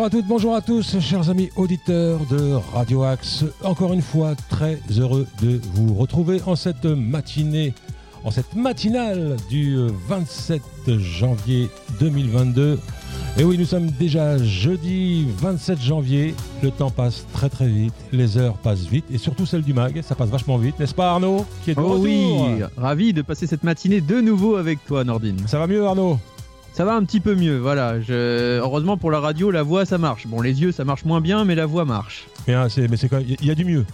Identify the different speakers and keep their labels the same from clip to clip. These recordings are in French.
Speaker 1: Bonjour à toutes, bonjour à tous, chers amis auditeurs de Radio Axe. Encore une fois, très heureux de vous retrouver en cette matinée, en cette matinale du 27 janvier 2022. Et oui, nous sommes déjà jeudi 27 janvier. Le temps passe très très vite, les heures passent vite, et surtout celle du mag, ça passe vachement vite, n'est-ce pas Arnaud qui est de
Speaker 2: Oh
Speaker 1: retour?
Speaker 2: oui, ravi de passer cette matinée de nouveau avec toi Nordine.
Speaker 1: Ça va mieux Arnaud?
Speaker 2: Ça va un petit peu mieux, voilà. Je... Heureusement pour la radio, la voix ça marche. Bon, les yeux ça marche moins bien, mais la voix marche.
Speaker 1: Mais, c'est- mais c'est quand même- il y a du mieux.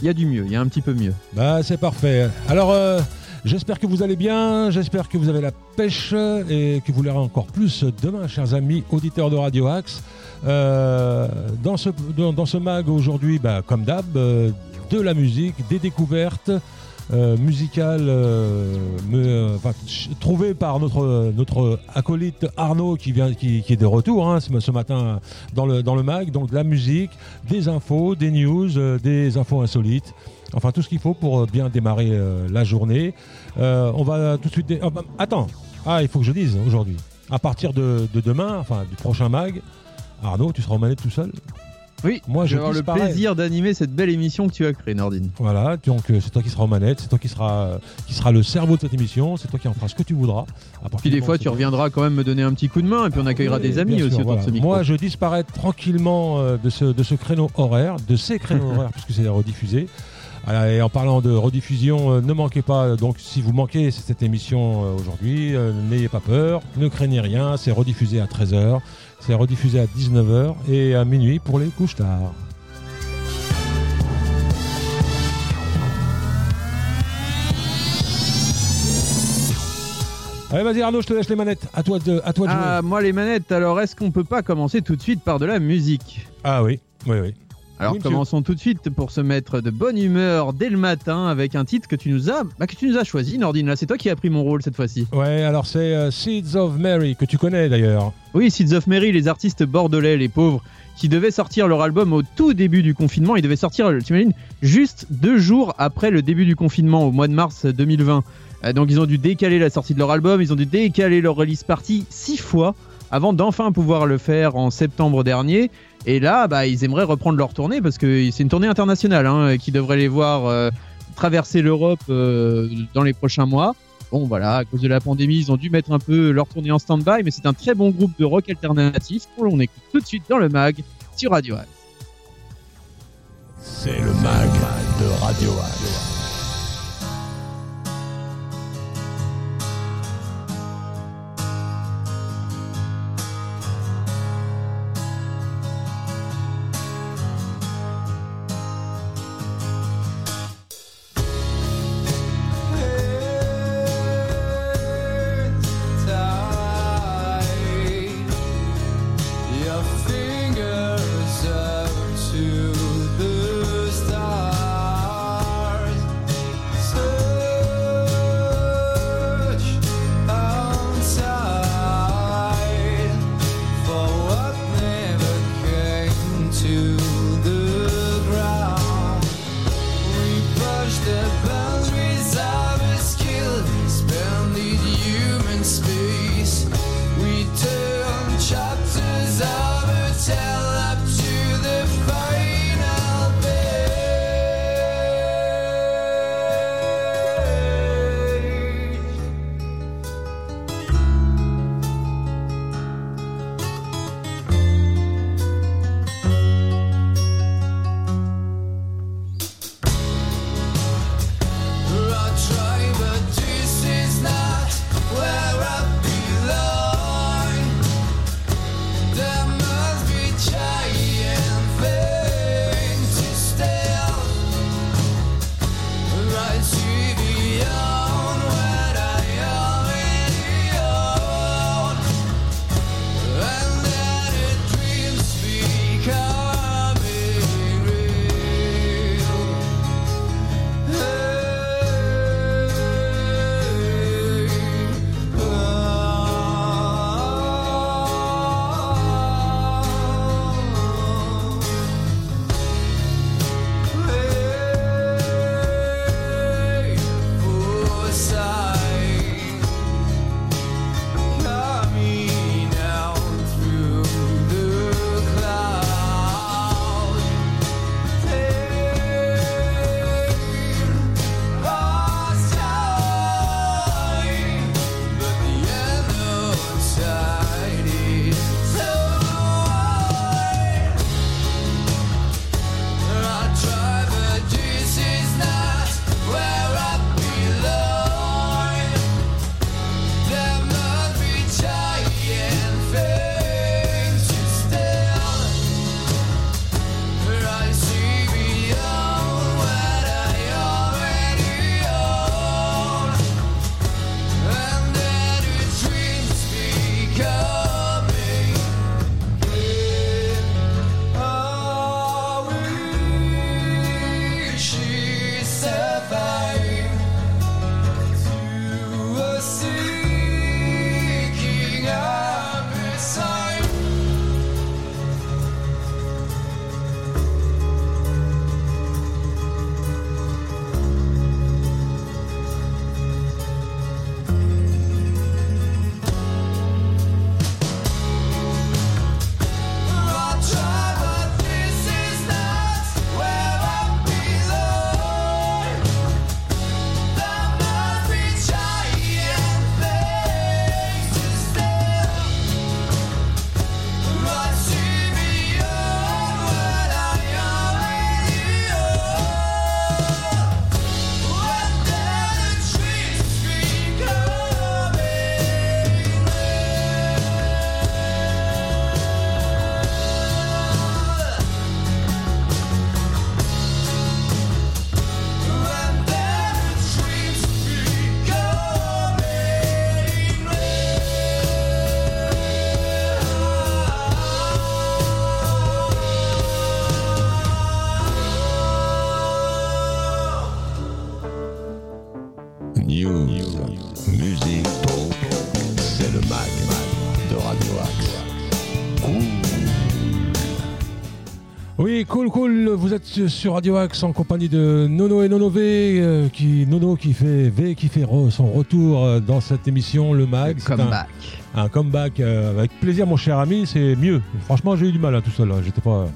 Speaker 2: Il y a du mieux, il y a un petit peu mieux.
Speaker 1: Bah c'est parfait. Alors euh, j'espère que vous allez bien, j'espère que vous avez la pêche et que vous l'aurez encore plus demain, chers amis auditeurs de Radio Axe. Euh, dans, ce, dans, dans ce mag aujourd'hui, bah, comme d'hab, euh, de la musique, des découvertes euh, musicales euh, me- trouvées par notre, acolyte Arnaud qui, vient, qui, est de retour hein, ce, matin dans le, dans le mag. Donc de la musique, des infos, des news, euh, des infos insolites. Enfin, tout ce qu'il faut pour euh, bien démarrer euh, la journée. Euh, on va tout de suite. ah, bah, attends, ah, il faut que je dise aujourd'hui. À partir de, de demain, enfin du prochain mag, Arnaud, tu seras aux manettes tout seul?
Speaker 2: Oui,
Speaker 1: Moi, je
Speaker 2: vais avoir le plaisir d'animer cette belle émission que tu as créée Nordine.
Speaker 1: Voilà, donc euh, c'est toi qui seras aux manettes, c'est toi qui sera, euh, qui sera le cerveau de cette émission, c'est toi qui en feras ce que tu voudras.
Speaker 2: Puis des fois tu reviendras quand même me donner un petit coup de main et puis on accueillera
Speaker 1: Oui,
Speaker 2: des amis aussi autour
Speaker 1: voilà.
Speaker 2: de ce micro.
Speaker 1: Moi, je disparais tranquillement euh, de, ce, de ce créneau horaire, de ces créneaux horaires, puisque c'est rediffusé. Et en parlant de rediffusion, ne manquez pas, donc si vous manquez cette émission aujourd'hui, n'ayez pas peur, ne craignez rien, c'est rediffusé à 13h, c'est rediffusé à 19h et à minuit pour les couches tard. Allez, vas-y Arnaud, je te laisse les manettes. À toi de, à toi de jouer.
Speaker 2: Ah, moi les manettes, alors est-ce qu'on peut pas commencer tout de suite par de la musique?
Speaker 1: Ah oui, oui, oui.
Speaker 2: Alors
Speaker 1: Oui,
Speaker 2: commençons tout de suite pour se mettre de bonne humeur dès le matin avec un titre que tu nous as, bah, que tu nous as choisi Nordine. Là, c'est toi qui as pris mon rôle cette fois-ci.
Speaker 1: Ouais, alors c'est euh, Seeds of Mary que tu connais d'ailleurs.
Speaker 2: Oui, Seeds of Mary, les artistes bordelais, les pauvres, qui devaient sortir leur album au tout début du confinement. Ils devaient sortir, t'imagines, juste deux jours après le début du confinement, au mois de mars 2020. Euh, donc ils ont dû décaler la sortie de leur album, ils ont dû décaler leur release party six fois avant d'enfin pouvoir le faire en septembre dernier. Et là, bah, ils aimeraient reprendre leur tournée parce que c'est une tournée internationale hein, qui devrait les voir euh, traverser l'Europe euh, dans les prochains mois. Bon voilà, à cause de la pandémie, ils ont dû mettre un peu leur tournée en stand-by, mais c'est un très bon groupe de rock alternatif qu'on l'on écoute tout de suite dans le mag sur Radio.
Speaker 3: C'est le mag de Radio Axe.
Speaker 1: Cool, cool. Vous êtes sur- Radio Axe en compagnie de Nono et Nono V, euh, qui Nono qui fait V qui fait re- son retour euh, dans cette émission Le Mag. C'est un-
Speaker 2: Comeback.
Speaker 1: Un, comeback euh, avec plaisir, mon cher ami. C'est mieux. Franchement, j'ai eu du mal hein, tout seul. hein. J'étais pas.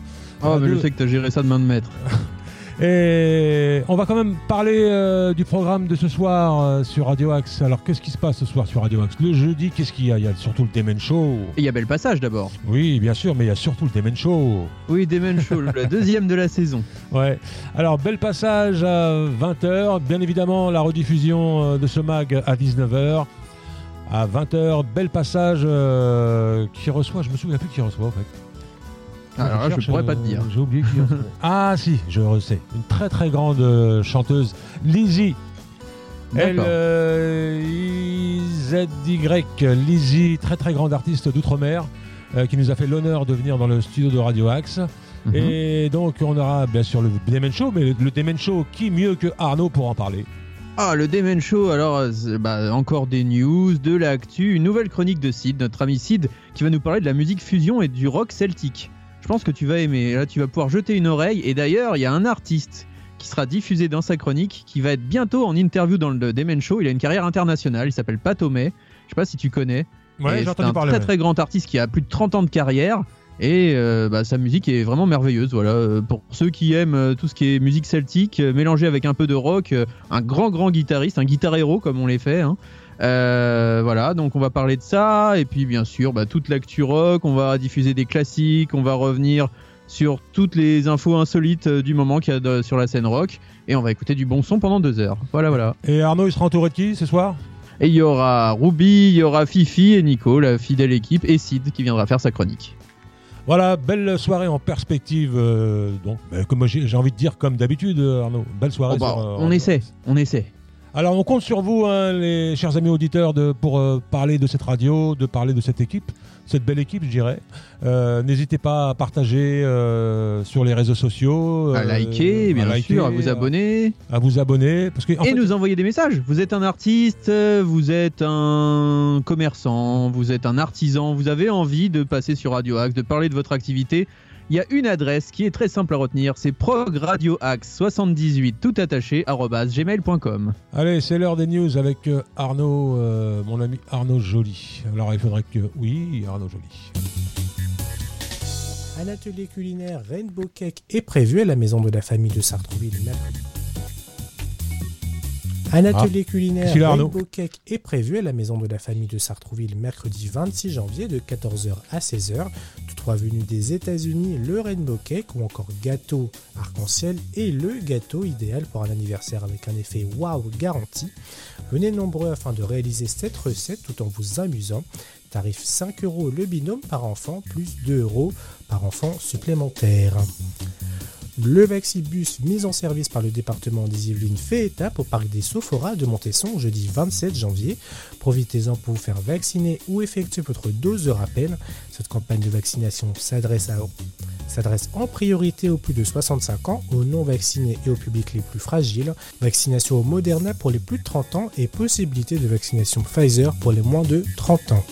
Speaker 2: Oh, mais je sais que t'as géré ça de main de maître.
Speaker 1: Et on va quand même parler euh, du programme de ce soir euh, sur Radio Axe. Alors, qu'est-ce qui se passe ce soir sur Radio Axe? Le jeudi, qu'est-ce qu'il y a? Il y a surtout le Demen Show.
Speaker 2: Et il y a Bel Passage d'abord.
Speaker 1: Oui, bien sûr, mais il y a surtout le Demen Show.
Speaker 2: Oui, Demon Show, le deuxième de la saison.
Speaker 1: Ouais. Alors, bel passage à 20h. Bien évidemment, la rediffusion euh, de ce mag à 19h. À 20h, bel passage euh, qui reçoit, je me souviens plus qui reçoit en fait.
Speaker 2: Alors là, je
Speaker 1: cherche,
Speaker 2: pourrais pas te dire.
Speaker 1: J'ai oublié qui reçoit. ah si, je sais. Une très très grande euh, chanteuse, Lizzie. Elle, euh, IZY, Lizzie, très très grande artiste d'outre-mer, euh, qui nous a fait l'honneur de venir dans le studio de Radio Axe.
Speaker 2: Mhm.
Speaker 1: Et donc on aura bien sûr le Demen Show, mais le, le Demen Show, qui mieux que Arnaud pour en parler
Speaker 2: Ah, le Demon Show, alors bah, encore des news, de l'actu, une nouvelle chronique de Sid, notre ami Sid, qui va nous parler de la musique fusion et du rock celtique. Je pense que tu vas aimer, là tu vas pouvoir jeter une oreille, et d'ailleurs il y a un artiste qui sera diffusé dans sa chronique, qui va être bientôt en interview dans le Demon Show, il a une carrière internationale, il s'appelle Pat O'May, je sais pas si tu connais,
Speaker 1: Ouais, j'ai entendu
Speaker 2: un
Speaker 1: parler.
Speaker 2: très
Speaker 1: ouais.
Speaker 2: très grand artiste qui a plus de 30 ans de carrière et euh, bah, sa musique est vraiment merveilleuse. Voilà, Euh, pour ceux qui aiment euh, tout ce qui est musique celtique euh, mélangé avec un peu de rock, un grand grand guitariste, un guitar héros comme on les fait. hein. Euh, voilà, donc on va parler de ça et puis bien sûr bah, toute l'actu rock. On va diffuser des classiques, on va revenir sur toutes les infos insolites euh, du moment qu'il y a de- sur la scène rock et on va écouter du bon son pendant deux heures. Voilà, voilà.
Speaker 1: Et Arnaud, il sera entouré de qui ce soir?
Speaker 2: Et il y aura Ruby, il y aura Fifi et Nico, la fidèle équipe, et Sid qui viendra faire sa chronique.
Speaker 1: Voilà, belle soirée en perspective. euh, donc, bah, comme j'ai envie de dire, comme d'habitude, Arnaud. Belle soirée.
Speaker 2: Oh bah,
Speaker 1: sur, euh,
Speaker 2: on essaie, on essaie.
Speaker 1: Alors, on compte sur vous, hein, les chers amis auditeurs, de, pour euh, parler de cette radio, de parler de cette équipe, cette belle équipe, je dirais. Euh, N'hésitez pas à partager euh, sur les réseaux sociaux.
Speaker 2: À liker, bien
Speaker 1: à liker,
Speaker 2: sûr, à vous abonner
Speaker 1: À vous abonner. Parce que, en
Speaker 2: et
Speaker 1: fait,
Speaker 2: nous envoyer des messages. Vous êtes un artiste, vous êtes un commerçant, vous êtes un artisan, vous avez envie de passer sur Radio Axe, de parler de votre activité. Il y a une adresse qui est très simple à retenir, c'est progradioaxe78 tout attaché gmail.com.
Speaker 1: Allez, c'est l'heure des news avec euh, Arnaud, euh, mon ami Arnaud Joly. Alors, il faudrait que. Oui, Arnaud Joly.
Speaker 4: Un atelier culinaire Rainbow Cake est prévu à la maison de la famille de Sartrouville. Un atelier culinaire
Speaker 1: Qu'est-ce qu'il a, Arnaud
Speaker 4: Rainbow Cake est prévu à la maison de la famille de Sartrouville mercredi 26 janvier de 14h à 16h. Trois des États-Unis, le Rainbow Cake ou encore gâteau arc-en-ciel et le gâteau idéal pour un anniversaire avec un effet waouh garanti. Venez nombreux afin de réaliser cette recette tout en vous amusant. Tarif 5 euros le binôme par enfant, plus 2 euros par enfant supplémentaire. Le Vaxibus mis en service par le département des Yvelines fait étape au parc des Sophoras de Montesson jeudi 27 janvier. Profitez-en pour vous faire vacciner ou effectuer votre dose de rappel. Cette campagne de vaccination s'adresse s'adresse en priorité aux plus de 65 ans, aux non vaccinés et au public les plus fragiles. Vaccination au Moderna pour les plus de 30 ans et possibilité de vaccination Pfizer pour les moins de 30 ans.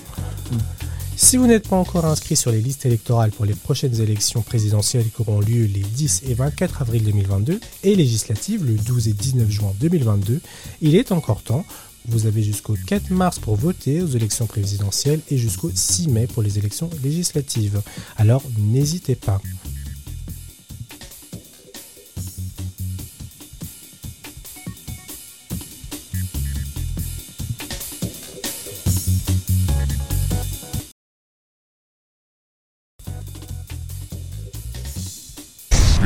Speaker 4: Si vous n'êtes pas encore inscrit sur les listes électorales pour les prochaines élections présidentielles qui auront lieu les 10 et 24 avril 2022 et législatives le 12 et 19 juin 2022, il est encore temps. Vous avez jusqu'au 4 mars pour voter aux élections présidentielles et jusqu'au 6 mai pour les élections législatives. Alors n'hésitez pas.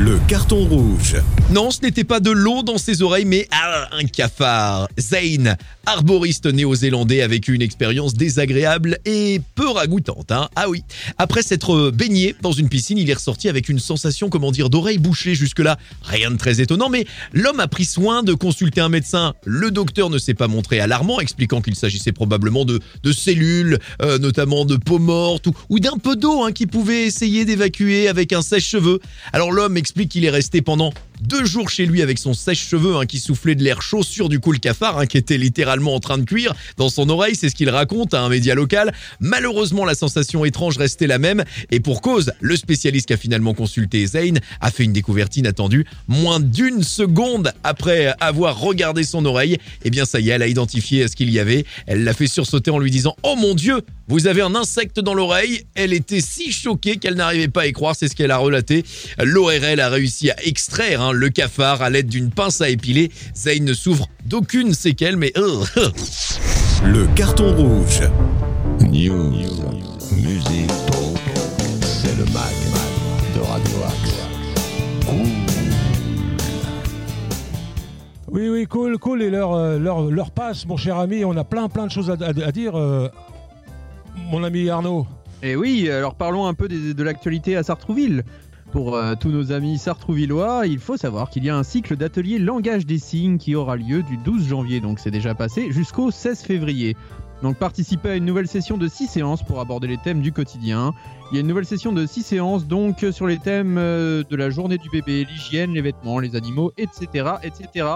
Speaker 5: Le carton rouge. Non, ce n'était pas de l'eau dans ses oreilles, mais ah, un cafard. Zane, arboriste néo-zélandais, a vécu une expérience désagréable et peu ragoûtante. Hein ah oui. Après s'être baigné dans une piscine, il est ressorti avec une sensation, comment dire, d'oreille bouchée jusque-là. Rien de très étonnant, mais l'homme a pris soin de consulter un médecin. Le docteur ne s'est pas montré alarmant, expliquant qu'il s'agissait probablement de, cellules, euh, notamment de peau morte ou, ou d'un peu d'eau hein, qui pouvait essayer d'évacuer avec un sèche-cheveux. Alors l'homme explique qu'il est resté pendant deux jours chez lui avec son sèche-cheveux hein, qui soufflait de l'air chaud sur du coup le cafard hein, qui était littéralement en train de cuire dans son oreille, c'est ce qu'il raconte à un média local. Malheureusement, la sensation étrange restait la même et pour cause, le spécialiste qui a finalement consulté Zayn a fait une découverte inattendue. Moins d'une seconde après avoir regardé son oreille, eh bien ça y est, elle a identifié ce qu'il y avait. Elle l'a fait sursauter en lui disant "Oh mon dieu, vous avez un insecte dans l'oreille." Elle était si choquée qu'elle n'arrivait pas à y croire, c'est ce qu'elle a relaté. L'ORL a réussi à extraire hein, le cafard à l'aide d'une pince à épiler. Zayn ne souffre d'aucune séquelle, mais euh,
Speaker 6: Le carton rouge.
Speaker 7: News, musique, talk, c'est le mag de Radio Axe.
Speaker 1: Oui, oui, cool, cool. Et l'heure, euh, passe, mon cher ami. On a plein, plein de choses à, à- à dire. euh, mon ami Arnaud.
Speaker 2: Et oui, alors parlons un peu de, l'actualité à Sartrouville. Pour euh, tous nos amis sartrouvillois, il faut savoir qu'il y a un cycle d'ateliers langage des signes qui aura lieu du 12 janvier, donc c'est déjà passé, jusqu'au 16 février. Donc participez à une nouvelle session de 6 séances pour aborder les thèmes du quotidien. Il y a une nouvelle session de 6 séances donc sur les thèmes euh, de la journée du bébé, l'hygiène, les vêtements, les animaux, etc. etc.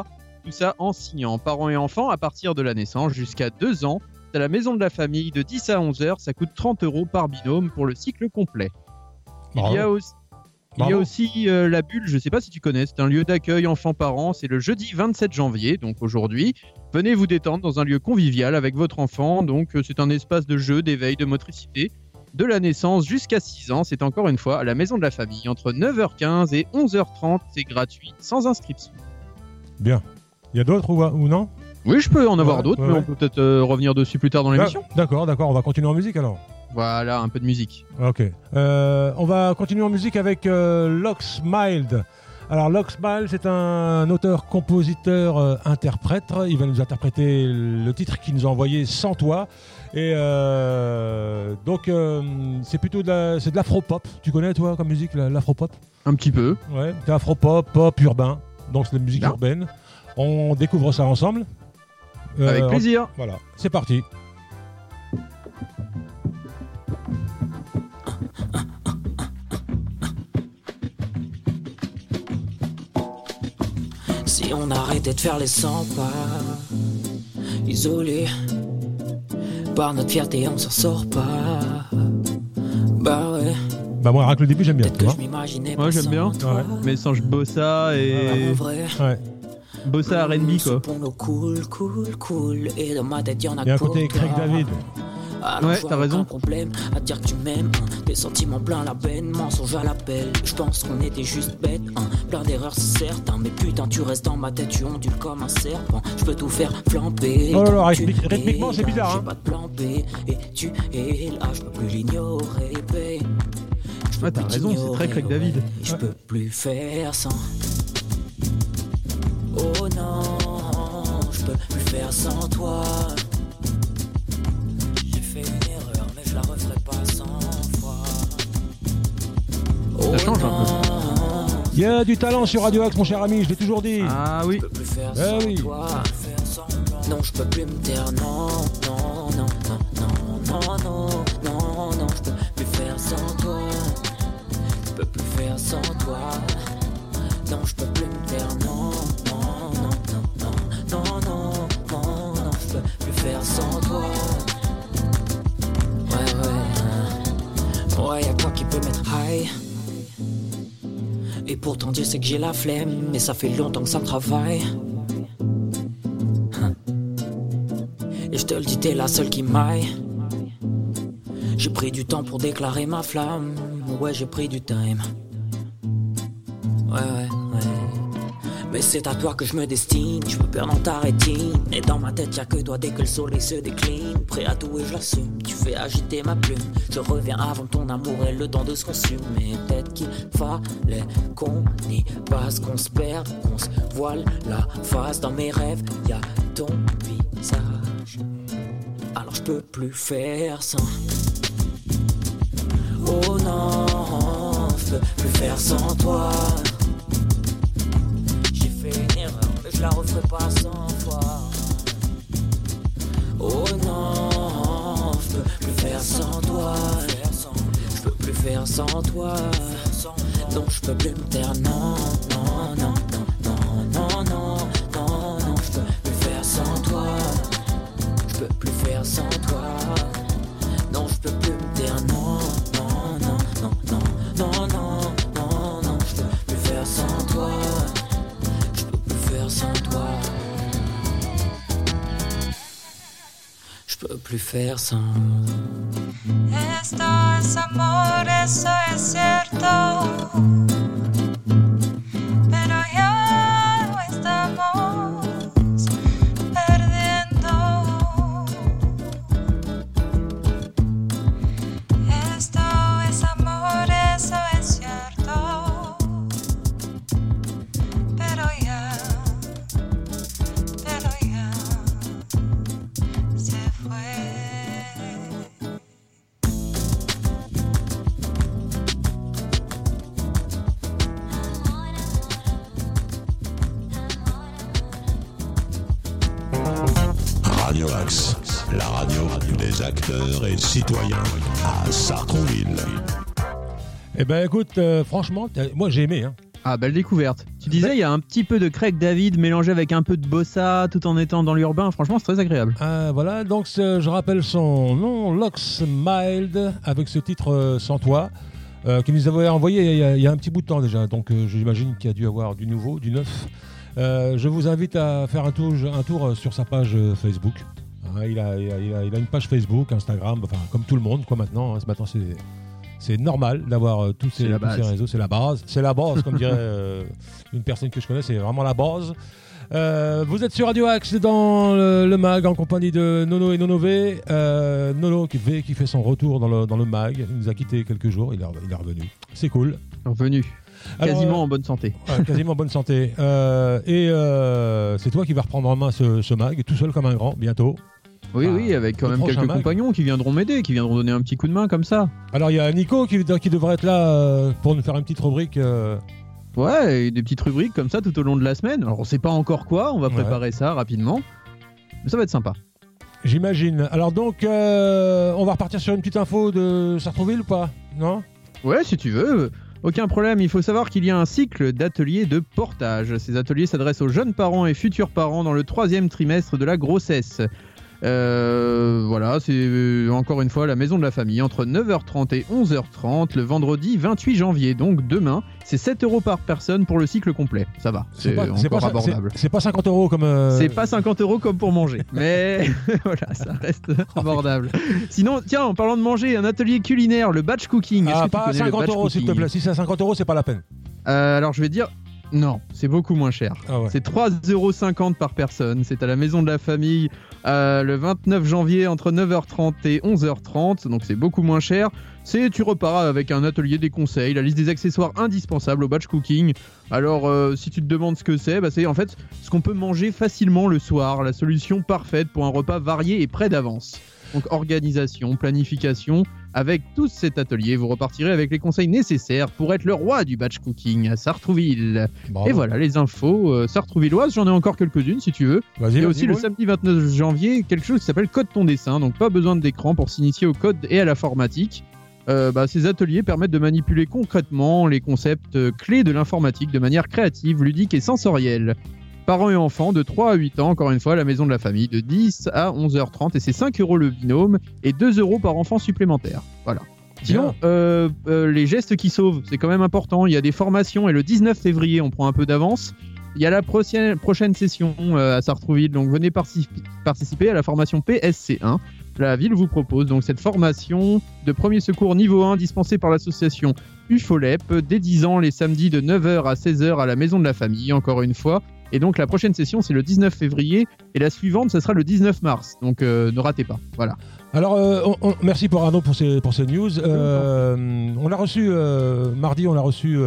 Speaker 2: Tout ça en signant parents et enfants à partir de la naissance jusqu'à 2 ans. C'est à la maison de la famille de 10 à 11 heures, ça coûte 30 euros par binôme pour le cycle complet. Il y a aussi, il y a aussi euh, la bulle, je sais pas si tu connais, c'est un lieu d'accueil enfants-parents, c'est le jeudi 27 janvier, donc aujourd'hui. Venez vous détendre dans un lieu convivial avec votre enfant, donc euh, c'est un espace de jeu, d'éveil, de motricité. De la naissance jusqu'à 6 ans, c'est encore une fois à la maison de la famille, entre 9h15 et 11h30, c'est gratuit, sans inscription.
Speaker 1: Bien. Il y a d'autres ou, ou non?
Speaker 2: Oui, je peux en avoir
Speaker 1: Ouais,
Speaker 2: d'autres,
Speaker 1: ouais,
Speaker 2: mais
Speaker 1: ouais.
Speaker 2: on peut peut-être euh, revenir dessus plus tard dans l'émission.
Speaker 1: D'accord, d'accord. On va continuer en musique alors.
Speaker 2: Voilà, un peu de musique.
Speaker 1: Ok. Euh, on va continuer en musique avec euh, Lox Mild. Alors Lox Mild, c'est un auteur, compositeur, euh, interprète. Il va nous interpréter le titre qu'il nous a envoyé sans toi. Et euh, donc c'est plutôt de la- l'afro-pop. Tu connais toi comme musique la- l'afro-pop?
Speaker 2: Un petit peu.
Speaker 1: Ouais. C'est afro-pop, pop urbain. Donc c'est de la musique urbaine. On découvre ça ensemble.
Speaker 2: Avec plaisir.
Speaker 1: Voilà. C'est parti.
Speaker 8: Si on arrêtait de faire les 100 pas, isolés par notre fierté, on s'en sort pas. Bah ouais,
Speaker 1: Bah moi, que le début, j'aime bien.
Speaker 8: m'imaginais
Speaker 2: Moi j'aime
Speaker 8: sans
Speaker 2: bien.
Speaker 8: toi.
Speaker 2: Mélange bossa et
Speaker 8: vrai,
Speaker 1: Ouais.
Speaker 2: bossa R&B quoi.
Speaker 8: pont cool, cool, cool. Et dans ma tête, y'en a
Speaker 1: Il y a un
Speaker 8: pour
Speaker 1: côté Craig
Speaker 8: toi.
Speaker 1: David.
Speaker 8: Alors
Speaker 2: Ouais, t'as raison.
Speaker 8: problème à dire que tu m'aimes. hein. Des sentiments pleins la peine, mensonge à l'appel. Je pense qu'on était juste bêtes. hein. Plein d'erreurs, c'est certain. Mais putain, tu restes dans ma tête, tu ondules comme un serpent. Je peux tout faire flamber.
Speaker 1: Oh là là, rythmiquement, c'est bizarre, hein.
Speaker 8: pas de plan B. Et tu es là, je peux plus l'ignorer,
Speaker 2: Ouais, t'as raison, c'est très Craig David.
Speaker 8: ouais. Je peux plus faire sans. Oh non, je peux plus faire sans toi. Ça
Speaker 2: change un peu.
Speaker 1: Il y a du talent sur Radio Axe, mon cher ami, je l'ai toujours dit.
Speaker 2: Ah oui.
Speaker 8: Ah
Speaker 1: oui.
Speaker 8: Non, je peux plus me taire. Non, non, non, non, non, non, non, non, je peux plus faire sans toi. Je peux plus faire sans toi. Non, je peux plus me taire. Non, non, non, non, non, non, non, non, je peux plus faire sans toi. Ouais, ouais. Ouais, y'a quoi qui peut mettre high? Et pourtant Dieu sait que j'ai la flemme, mais ça fait longtemps que ça me travaille. Hein. Et je te le dis, t'es la seule qui m'aille. J'ai pris du temps pour déclarer ma flamme. Ouais, j'ai pris du time. Ouais, ouais, ouais. Mais c'est à toi que je me destine. Je me perds dans ta rétine. Et dans ma tête, y'a que toi dès que le soleil se décline. Prêt à tout et je l'assume. Tu fais agiter ma plume. Je reviens avant ton amour et le temps de se consumer. Mais peut-être qu'il fallait qu'on y passe, qu'on se perde, qu'on se voile la face. Dans mes rêves, y'a ton visage. Alors je peux plus faire sans. Oh non, je peux plus faire sans toi. Je la referai pas cent fois. Oh non, je peux plus faire sans toi. Je peux plus faire sans toi. Donc je peux plus me taire, non, non, non, non, non, non, non, non, non, je peux plus faire sans toi. Je peux plus faire sans toi. Plus faire sans.
Speaker 9: Esto es amor, eso es cierto.
Speaker 7: Radio Axe, la radio des acteurs et citoyens à Sartrouville.
Speaker 1: Eh ben écoute, euh, franchement, moi j'ai aimé. Hein.
Speaker 2: Ah, belle découverte. Tu disais, il y a un petit peu de Craig David mélangé avec un peu de bossa tout en étant dans l'urbain. Franchement, c'est très agréable.
Speaker 1: Ah, voilà, donc je rappelle son nom, Lox Mild, avec ce titre euh, Sans toi, euh, qu'il nous avait envoyé il y, a, il y a un petit bout de temps déjà, donc euh, j'imagine qu'il y a dû avoir du nouveau, du neuf. Euh, je vous invite à faire un tour, un tour euh, sur sa page euh, Facebook. Hein, il, a, il, a, il a- il a une page Facebook, Instagram, enfin comme tout le monde quoi maintenant. hein, ce matin c'est c'est normal d'avoir tous, ces, tous réseaux, c'est la base, c'est la base comme dirait euh, une personne que je connais, c'est vraiment la base. Euh, vous êtes sur Radio Axe dans le, le mag en compagnie de Nono et Nono V. Euh, Nono qui, V qui fait son retour dans le, dans le mag. Il nous a quitté quelques jours, il est, il est revenu. C'est cool.
Speaker 2: Revenu.
Speaker 1: Alors,
Speaker 2: Quasiment
Speaker 1: euh,
Speaker 2: en bonne santé.
Speaker 1: Ouais, quasiment en bonne santé. Euh, et euh, c'est toi qui vas reprendre en main ce, ce mag, tout seul comme un grand, bientôt.
Speaker 2: Oui,
Speaker 1: Ah,
Speaker 2: oui, avec quand même quelques
Speaker 1: mag.
Speaker 2: compagnons qui viendront m'aider, qui viendront donner un petit coup de main comme ça.
Speaker 1: Alors il y a Nico qui, qui devrait être là euh, pour nous faire une petite rubrique. euh,
Speaker 2: Ouais, et des petites rubriques comme ça tout au long de la semaine. Alors on sait pas encore quoi, on va
Speaker 1: Ouais.
Speaker 2: préparer ça rapidement. Mais ça va être sympa.
Speaker 1: J'imagine. Alors donc, euh, on va repartir sur une petite info de Sartrouville ou pas? Non?
Speaker 2: Ouais, si tu veux. Aucun problème, il faut savoir qu'il y a un cycle d'ateliers de portage. Ces ateliers s'adressent aux jeunes parents et futurs parents dans le troisième trimestre de la grossesse. Euh, voilà, c'est euh, encore une fois la maison de la famille entre 9h30 et 11h30 le vendredi 28 janvier, donc demain. C'est 7 euros par personne pour le cycle complet. Ça va, c'est
Speaker 1: pas, c'est
Speaker 2: encore
Speaker 1: pas,
Speaker 2: abordable.
Speaker 1: c'est- pas 50 euros comme. euh,
Speaker 2: C'est pas 50 euros comme pour manger, mais voilà, ça reste abordable. Sinon, tiens, en parlant de manger, un atelier culinaire, le batch cooking.
Speaker 1: Ah,
Speaker 2: que
Speaker 1: pas
Speaker 2: connais le
Speaker 1: 50
Speaker 2: batch
Speaker 1: euros s'il te plaît. Si c'est à 50 euros, c'est pas la peine.
Speaker 2: Euh, Alors je vais dire, non, c'est beaucoup moins cher.
Speaker 1: Ah ouais.
Speaker 2: C'est 3,50€ par personne. C'est à la maison de la famille euh, le 29 janvier entre 9h30 et 11h30. Donc c'est beaucoup moins cher. C'est tu repars avec un atelier des conseils, la liste des accessoires indispensables au batch cooking. Alors euh, si tu te demandes ce que c'est, bah, c'est en fait ce qu'on peut manger facilement le soir. La solution parfaite pour un repas varié et prêt d'avance. Donc organisation, planification. Avec tout cet atelier, vous repartirez avec les conseils nécessaires pour être le roi du batch cooking à Sartrouville.
Speaker 1: Bravo.
Speaker 2: Et voilà les infos euh, sartrouvilloises, j'en ai encore quelques-unes si tu veux.
Speaker 1: Vas-y,
Speaker 2: aussi le samedi 29 janvier quelque chose qui s'appelle Code ton dessin, donc pas besoin d'écran pour s'initier au code et à l'informatique. Euh, bah, ces ateliers permettent de manipuler concrètement les concepts euh, clés de l'informatique de manière créative, ludique et sensorielle. Parents et enfants de 3 à 8 ans, encore une fois, à la maison de la famille, de 10 à 11h30, et c'est 5 euros le binôme et 2 euros par enfant supplémentaire. Voilà. Sinon, euh, euh, les gestes qui sauvent, c'est quand même important. Il y a des formations et le 19 février, on prend un peu d'avance. Il y a la prochaine, prochaine session euh, à Sartrouville, donc venez partici- participer à la formation PSC1. La ville vous propose donc cette formation de premier secours niveau 1 dispensée par l'association UFOLEP dès 10 ans les samedis de 9h à 16h à la maison de la famille, encore une fois. Et donc la prochaine session c'est le 19 février et la suivante ce sera le 19 mars. Donc euh, ne ratez pas. Voilà.
Speaker 1: Alors, euh, on- on- merci pour Arnaud pour ces, pour ces news. Euh, on a reçu, euh, mardi, on a reçu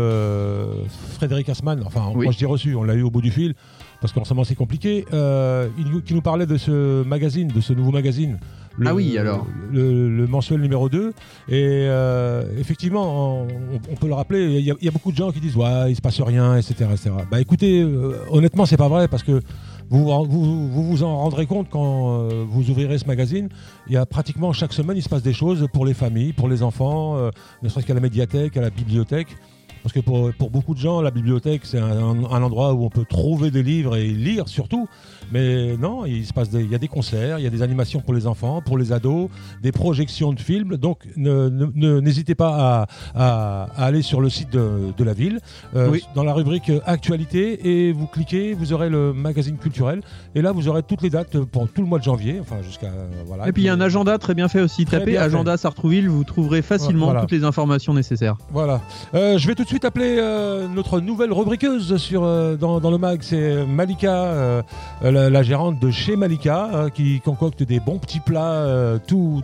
Speaker 1: Frédéric Asman. Enfin,
Speaker 2: Oui.
Speaker 1: moi je dis reçu, on l'a eu au bout du fil, parce qu'en ce moment c'est compliqué. Il, qui nous parlait de ce magazine, de ce nouveau magazine. Le,
Speaker 2: Ah oui, alors.
Speaker 1: Le, le mensuel numéro 2. Et euh, effectivement, on, on peut le rappeler, il y, a- il y a beaucoup de gens qui disent Ouais, il se passe rien, etc. etc. Bah écoutez, euh, honnêtement, c'est pas vrai, parce que vous vous, vous, vous vous en rendrez compte quand euh, vous ouvrirez ce magazine. Il y a pratiquement chaque semaine, il se passe des choses pour les familles, pour les enfants, euh, ne serait-ce qu'à la médiathèque, à la bibliothèque. Parce que pour, pour beaucoup de gens, la bibliothèque, c'est un, un endroit où on peut trouver des livres et lire surtout. Mais non, il se passe des, il y a des concerts, il y a des animations pour les enfants, pour les ados, des projections de films. Donc ne- ne- ne- n'hésitez pas à, à- à aller sur le site de, de la ville, euh,
Speaker 2: Oui.
Speaker 1: dans la rubrique Actualité, et vous cliquez, vous aurez le magazine culturel. Et là, vous aurez toutes les dates pour tout le mois de janvier, enfin jusqu'à voilà.
Speaker 2: Et puis il y a un agenda très bien fait aussi. Tapez
Speaker 1: bien fait.
Speaker 2: agenda Sartrouville, vous trouverez facilement
Speaker 1: Voilà.
Speaker 2: toutes les informations nécessaires.
Speaker 1: Voilà. Euh, je vais tout de suite appeler euh, notre nouvelle rubriqueuse sur, euh, dans, le mag. C'est Malika, euh, la, la gérante de chez Malika, euh, qui concocte des bons petits plats tous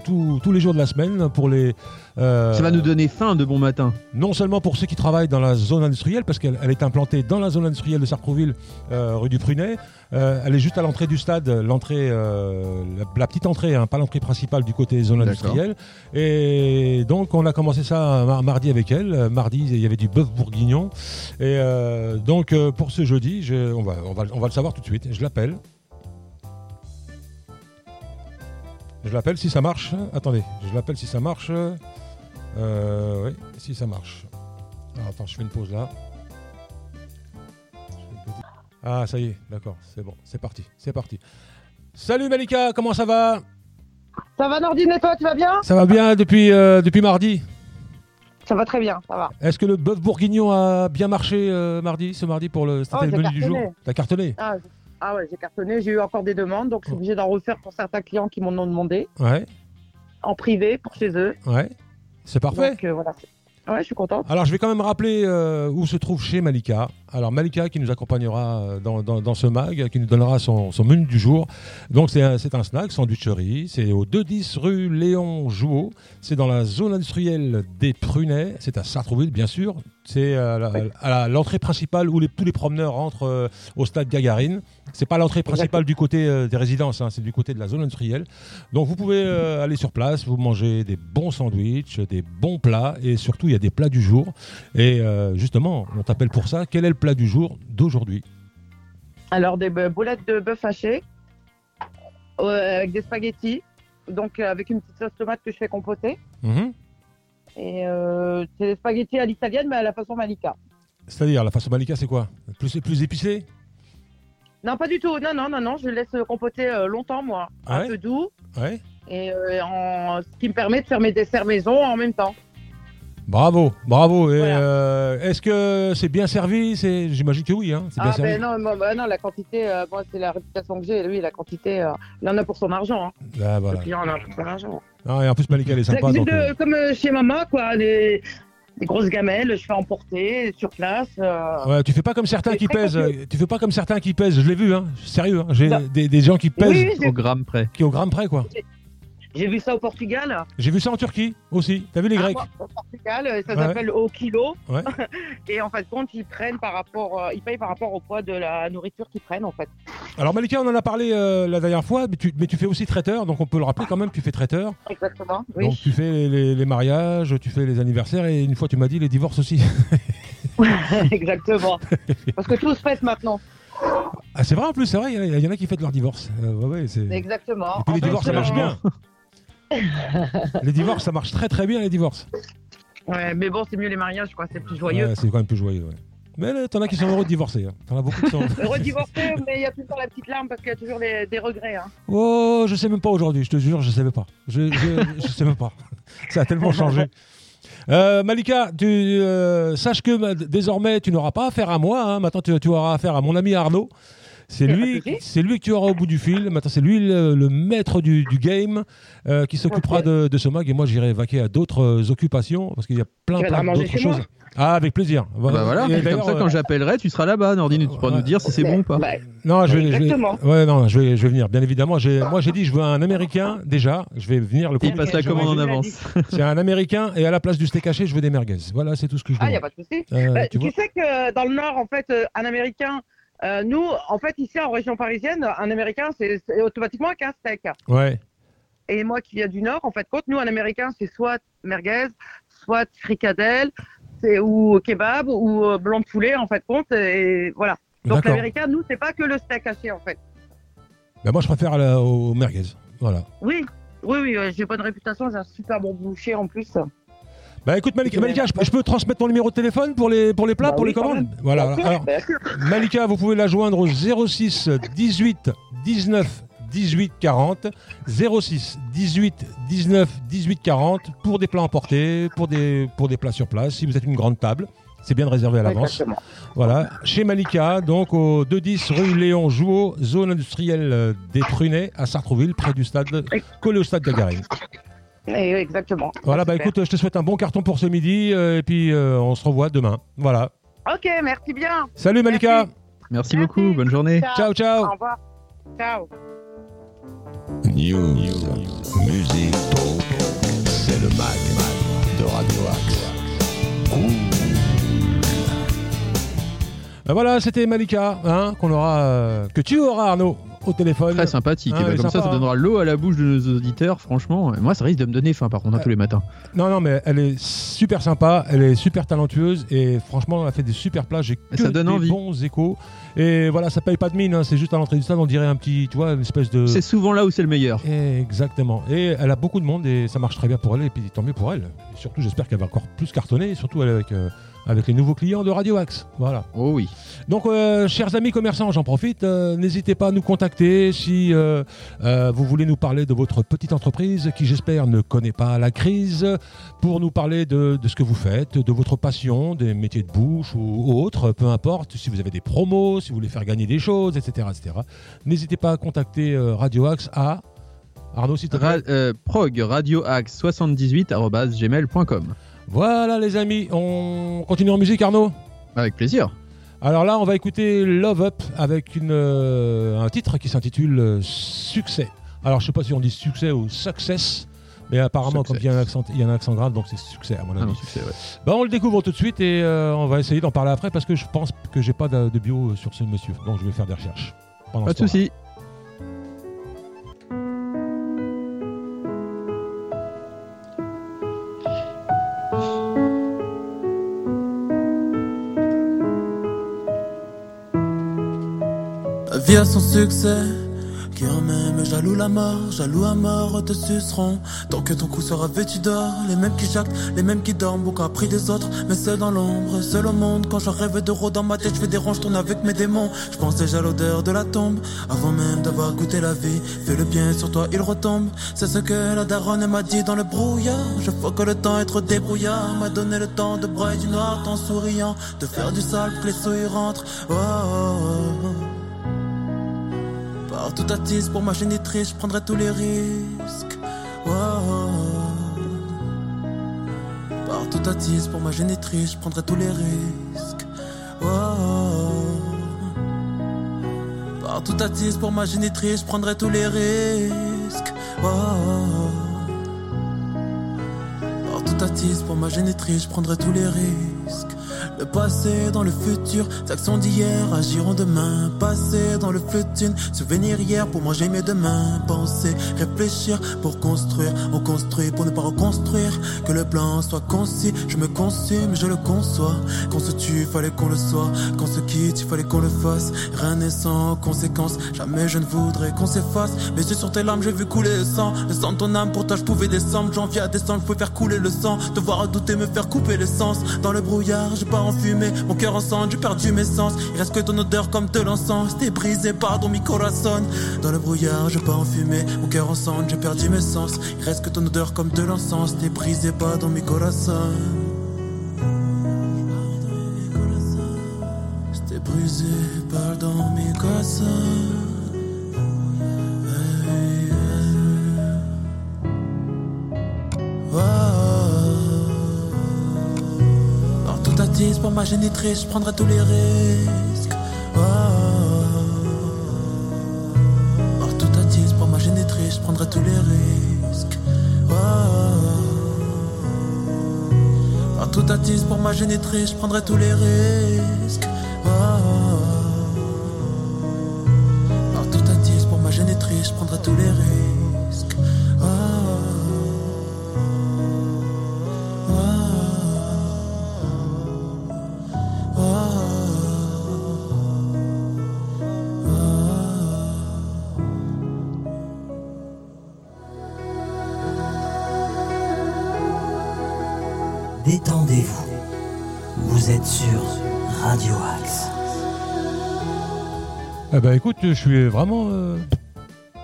Speaker 1: les jours de la semaine pour les. Euh,
Speaker 2: Ça va nous donner faim de bon matin.
Speaker 1: non seulement pour ceux qui travaillent dans la zone industrielle, parce qu'elle elle est implantée dans la zone industrielle de Sartrouville, euh, rue du Prunet. Euh, elle est juste à l'entrée du stade, l'entrée, euh, la, la petite entrée, hein, pas l'entrée principale du côté zone industrielle. Et donc on a commencé ça mar- mardi avec elle. Mardi, il y avait du bœuf bourguignon. Et euh, donc euh, pour ce jeudi, je- on, va, on, va, on va le savoir tout de suite. Je l'appelle. Je l'appelle si ça marche. Attendez, je l'appelle si ça marche. Euh, oui, si ça marche. Alors, attends, je fais une pause là. Ah, ça y est, d'accord, c'est bon, c'est parti, c'est parti. Salut Malika, comment ça va?
Speaker 10: Ça va Nordine et toi, tu vas bien?
Speaker 1: Ça va bien depuis, euh, depuis mardi?
Speaker 10: Ça va très bien, ça va.
Speaker 1: Est-ce que le bœuf bourguignon a bien marché euh, mardi, ce mardi pour le,
Speaker 10: Oh,
Speaker 1: menu du jour? T'as cartonné?
Speaker 10: Ah, ah ouais, j'ai cartonné, j'ai eu encore des demandes, donc je suis obligée d'en refaire pour certains clients qui m'en ont demandé,
Speaker 1: Ouais,
Speaker 10: en privé, pour chez eux.
Speaker 1: ouais, c'est parfait.
Speaker 10: Donc euh, voilà. Ouais, je suis contente.
Speaker 1: Alors, je vais quand même rappeler euh, où se trouve chez Malika. Alors, Malika qui nous accompagnera euh, dans, dans- dans ce mag, qui nous donnera son, son menu du jour. Donc, c'est un, c'est un snack, sandwicherie. C'est au 210 rue Léon Jouot. C'est dans la zone industrielle des Prunets. C'est à Sartrouville, bien sûr. C'est à l'entrée principale où les- tous les promeneurs rentrent euh, au stade Gagarine. C'est pas l'entrée principale du côté euh, des résidences, hein, c'est du côté de la zone industrielle. Donc vous pouvez euh, aller sur place, vous mangez des bons sandwichs, des bons plats et surtout il y a des plats du jour. Et euh, justement, on t'appelle pour ça. Quel est le plat du jour d'aujourd'hui?
Speaker 10: Alors, des boulettes de bœuf haché, avec des spaghettis, donc avec une petite sauce tomate que je fais compoter.
Speaker 1: Mhm.
Speaker 10: Et c'est des spaghettis à l'italienne, mais à la façon Malika.
Speaker 1: C'est-à-dire la façon Malika, c'est quoi? Plus, plus épicé?
Speaker 10: Non, pas du tout. Non, non, non, non, je laisse compoter euh, longtemps, moi.
Speaker 1: Ah
Speaker 10: un peu doux,
Speaker 1: Ouais.
Speaker 10: et euh, en... ce qui me permet de faire mes desserts maison en même temps.
Speaker 1: Bravo, bravo.
Speaker 10: Voilà.
Speaker 1: euh, Est-ce que c'est bien servi? J'imagine que oui. Hein, bien
Speaker 10: Ah
Speaker 1: servi.
Speaker 10: ben non, moi, bah non, la quantité, euh, c'est la réputation que j'ai. Lui, la quantité, euh, il en a pour son argent. Hein.
Speaker 1: Ah, voilà.
Speaker 10: Le client en a pour son argent.
Speaker 1: Ah, et en plus, Malika, elle est sympa. donc,
Speaker 10: de- comme chez maman, quoi. Les, les grosses gamelles, je fais emporter sur place. euh.
Speaker 1: Ouais, tu fais pas comme certains qui pèsent. Tu fais pas comme certains qui pèsent. Je l'ai vu, hein. Sérieux. hein. J'ai des, des gens qui pèsent
Speaker 10: Oui, oui, j'ai-
Speaker 2: Au gramme près.
Speaker 1: qui est au gramme près, quoi.
Speaker 10: J'ai vu ça au Portugal.
Speaker 1: J'ai vu ça en Turquie aussi. T'as vu les
Speaker 10: Ah,
Speaker 1: Grecs
Speaker 10: moi, Au Portugal, euh, ça
Speaker 1: Ouais.
Speaker 10: s'appelle au kilo.
Speaker 1: Ouais.
Speaker 10: Et en fait, compte, ils prennent par rapport, euh, ils payent par rapport au poids de la nourriture qu'ils prennent, en fait.
Speaker 1: Alors Malika, on en a parlé euh, la dernière fois, mais tu, mais tu fais aussi traiteur, donc on peut le rappeler quand même, tu fais traiteur.
Speaker 10: Exactement. Oui.
Speaker 1: Donc tu fais les, les mariages, tu fais les anniversaires et une fois tu m'as dit les divorces aussi.
Speaker 10: Exactement. Parce que tout se fait maintenant.
Speaker 1: ah c'est vrai en plus, c'est vrai, il y, en a- il y en a qui fêtent leur divorce. Euh, ouais,
Speaker 10: Exactement.
Speaker 1: Et puis les divorces ça marche bien. les divorces ça marche très très bien les divorces.
Speaker 10: Ouais, mais bon, c'est mieux les mariages, quoi. C'est plus joyeux.
Speaker 1: Ouais, c'est quand même plus joyeux. ouais. Mais t'en as qui sont heureux de divorcer. hein. T'en as beaucoup qui sont.
Speaker 10: Heureux de divorcer, mais il y a tout le temps la petite larme parce qu'il y a toujours des, des regrets. Hein.
Speaker 1: Oh, je sais même pas aujourd'hui, je te jure, je savais pas. Je, je, je sais même pas. Ça a tellement changé. Euh, Malika, tu euh, sache que bah, désormais tu n'auras pas affaire à moi. hein. Maintenant, tu, tu auras affaire à mon ami Arnaud. C'est lui, c'est lui que tu auras au bout du fil. Maintenant, c'est lui le, le maître du, du game euh, qui s'occupera de, de ce mag et moi j'irai vaquer à d'autres euh, occupations parce qu'il y a plein, plein d'autres choses. Ah, avec plaisir.
Speaker 2: Bah voilà,
Speaker 1: Et
Speaker 2: comme ça,
Speaker 1: euh,
Speaker 2: quand j'appellerai, tu seras là-bas, Nordine, tu pourras
Speaker 1: Ouais.
Speaker 2: nous dire si c'est bon ou pas.
Speaker 10: Bah,
Speaker 1: Non, je vais, je vais-
Speaker 10: Exactement.
Speaker 1: ouais, non, je vais, je vais venir. Bien évidemment, j'ai, moi j'ai dit, je veux un Américain déjà. Je vais venir le
Speaker 2: Il
Speaker 1: premier.
Speaker 2: passe la commande en avance.
Speaker 1: C'est un Américain et à la place du steak haché, je veux des merguez. Voilà, c'est tout ce que je
Speaker 10: Ah, il
Speaker 1: demande.
Speaker 10: n'y a pas de souci.
Speaker 1: Euh,
Speaker 10: Bah,
Speaker 1: tu
Speaker 10: sais que dans le Nord, en fait, un Américain, euh, nous, en fait, ici en région parisienne, un Américain, c'est automatiquement qu'un steak.
Speaker 1: Ouais.
Speaker 10: Et moi qui viens du Nord, en fait, compte, nous, un Américain, c'est soit merguez, soit fricadelle, ou kebab, ou euh, blanc de poulet, en fait, compte. Et voilà. Donc l'Américain, nous, c'est pas que le steak haché, en fait.
Speaker 1: Ben, moi, je préfère la- aux merguez. Voilà.
Speaker 10: Oui, oui, oui, euh, j'ai bonne réputation, j'ai un super bon boucher en plus.
Speaker 1: Bah écoute Malika, Malika, je, peux- je peux transmettre ton numéro de téléphone pour les, pour les plats,
Speaker 10: Bah
Speaker 1: pour
Speaker 10: oui,
Speaker 1: les commandes. Voilà. Alors,
Speaker 10: sûr.
Speaker 1: Malika, vous pouvez la joindre au 06 18 19 18 40 06 18 19 18 40 pour des plats emportés, pour des, pour des plats sur place. Si vous êtes une grande table, c'est bien de réserver à l'avance. Voilà, chez Malika, donc au 210 rue Léon Jouot, zone industrielle des Prunets à Sartrouville, près du stade, collé au stade Gagarine.
Speaker 10: Et exactement.
Speaker 1: Voilà, bah
Speaker 10: Super.
Speaker 1: écoute, je te souhaite un bon carton pour ce midi euh, et puis euh, on se revoit demain. Voilà.
Speaker 10: Ok, merci bien.
Speaker 1: Salut Malika.
Speaker 2: Merci beaucoup, bonne journée.
Speaker 1: Ciao, ciao.
Speaker 10: Au revoir. Ciao.
Speaker 7: News, musique, talk, c'est le mag de Radio Axe.
Speaker 1: Ben voilà, c'était Malika, hein, qu'on aura, euh, que tu auras Arnaud au téléphone.
Speaker 2: Très sympathique.
Speaker 1: Ah,
Speaker 2: Et bah,
Speaker 1: elle est
Speaker 2: comme ça,
Speaker 1: sympa,
Speaker 2: ça
Speaker 1: hein.
Speaker 2: donnera l'eau à la bouche de nos auditeurs, franchement. Et moi, ça risque de me donner faim, par contre, hein, tous les matins.
Speaker 1: Non, non, mais elle est super sympa, elle est super talentueuse et franchement, elle a fait des super plats. J'ai que
Speaker 2: ça donne
Speaker 1: des
Speaker 2: envie.
Speaker 1: bons échos. Et voilà, ça paye pas de mine, hein, c'est juste à l'entrée du stade, on dirait un petit, tu vois, une espèce de.
Speaker 2: C'est souvent là où c'est le meilleur.
Speaker 1: Exactement. Et elle a beaucoup de monde et ça marche très bien pour elle. Et puis tant mieux pour elle. Et surtout, j'espère qu'elle va encore plus cartonner, surtout elle avec, euh, avec les nouveaux clients de Radio Axe. Voilà.
Speaker 2: Oh oui.
Speaker 1: Donc, euh, chers amis commerçants, j'en profite. euh, N'hésitez pas à nous contacter si euh, vous voulez nous parler de votre petite entreprise qui, j'espère, ne connaît pas la crise, pour nous parler de, de ce que vous faites, de votre passion, des métiers de bouche ou autres, peu importe. Si vous avez des promos, si vous voulez faire gagner des choses, etc. etc. N'hésitez pas à contacter Radio Axe à. Arnaud, plaît.
Speaker 2: Ra- prog radioaxe 78 gmail.com.
Speaker 1: Voilà, les amis. On continue en musique, Arnaud
Speaker 2: Avec plaisir.
Speaker 1: Alors là, on va écouter Love Up avec une, euh, un titre qui s'intitule euh, Succès. Alors, je sais pas si on dit succès ou success, mais apparemment, comme il y, a un accent, il y a un accent grave, donc c'est succès à mon
Speaker 2: Ah
Speaker 1: avis.
Speaker 2: non, succès, ouais.
Speaker 1: Bah, on le découvre tout de suite et euh, on va essayer d'en parler après parce que je pense que j'ai pas de, de bio sur ce monsieur, donc je vais faire des recherches. pendant
Speaker 2: Pas de
Speaker 1: temps-là.
Speaker 11: Vie a son succès, qui en même jaloux la mort, jaloux à mort te suceront. Tant que ton cou sera vêtu d'or, les mêmes qui jactent, les mêmes qui dorment, beaucoup appris des autres, mais seul dans l'ombre, seul au monde. Quand je rêve d'euros dans ma tête, je fais des je tourne avec mes démons. Je pense déjà à l'odeur de la tombe, avant même d'avoir goûté la vie. Fais le bien sur toi, il retombe. C'est ce que la daronne m'a dit dans le brouillard. Je vois que le temps est trop débrouillard, m'a donné le temps de broyer du noir, en souriant, de faire du sale que les souilles rentrent. Oh, oh, oh. Partout attise pour ma génitrice, je prendrai tous les risques. Wow. Partout attise pour ma génitrice, je prendrai tous les risques. Wow. Partout attise pour ma génitrice, je prendrai tous les risques. Wow. Partout attise pour ma génitrice, je prendrai tous les risques. Le passé dans le futur, actions d'hier agiront demain. Passé dans le futur, souvenir hier pour manger mes demain. Penser, réfléchir pour construire. On construit pour ne pas reconstruire. Que le plan soit concis, je me consume, je le conçois. Qu'on se tue, fallait qu'on le soit. Qu'on se quitte, il fallait qu'on le fasse. Rien n'est sans conséquence. Jamais je ne voudrais qu'on s'efface. Mais yeux sur tes larmes, j'ai vu couler le sang. Le sang de ton âme, pour toi je pouvais descendre. Janvier à décembre, je pouvais faire couler le sang. Te voir douter, me faire couper l'essence. Dans le brouillard, j'ai pas Mon cœur en sang, j'ai perdu mes sens. Il reste que ton odeur comme de l'encens. T'es brisé, pardon, mi corazon. Dans le brouillard, j'ai pas en fumée. Mon cœur en sang, j'ai perdu mes sens. Il reste que ton odeur comme de l'encens. T'es brisé, pardon, mi corazon. J'étais brisé, pardon, mi corazon. 10 pour ma génitrice, je prendrai tous les risques. Oh, oh, oh. tout à pour ma génitrice, je prendrai tous les risques. Oh, tout à 10 pour ma génitrice, je prendrai tous les risques. Oh. tout à 10 pour ma génitrice, je prendrai tous les risques.
Speaker 1: Eh ben écoute, je suis vraiment. euh,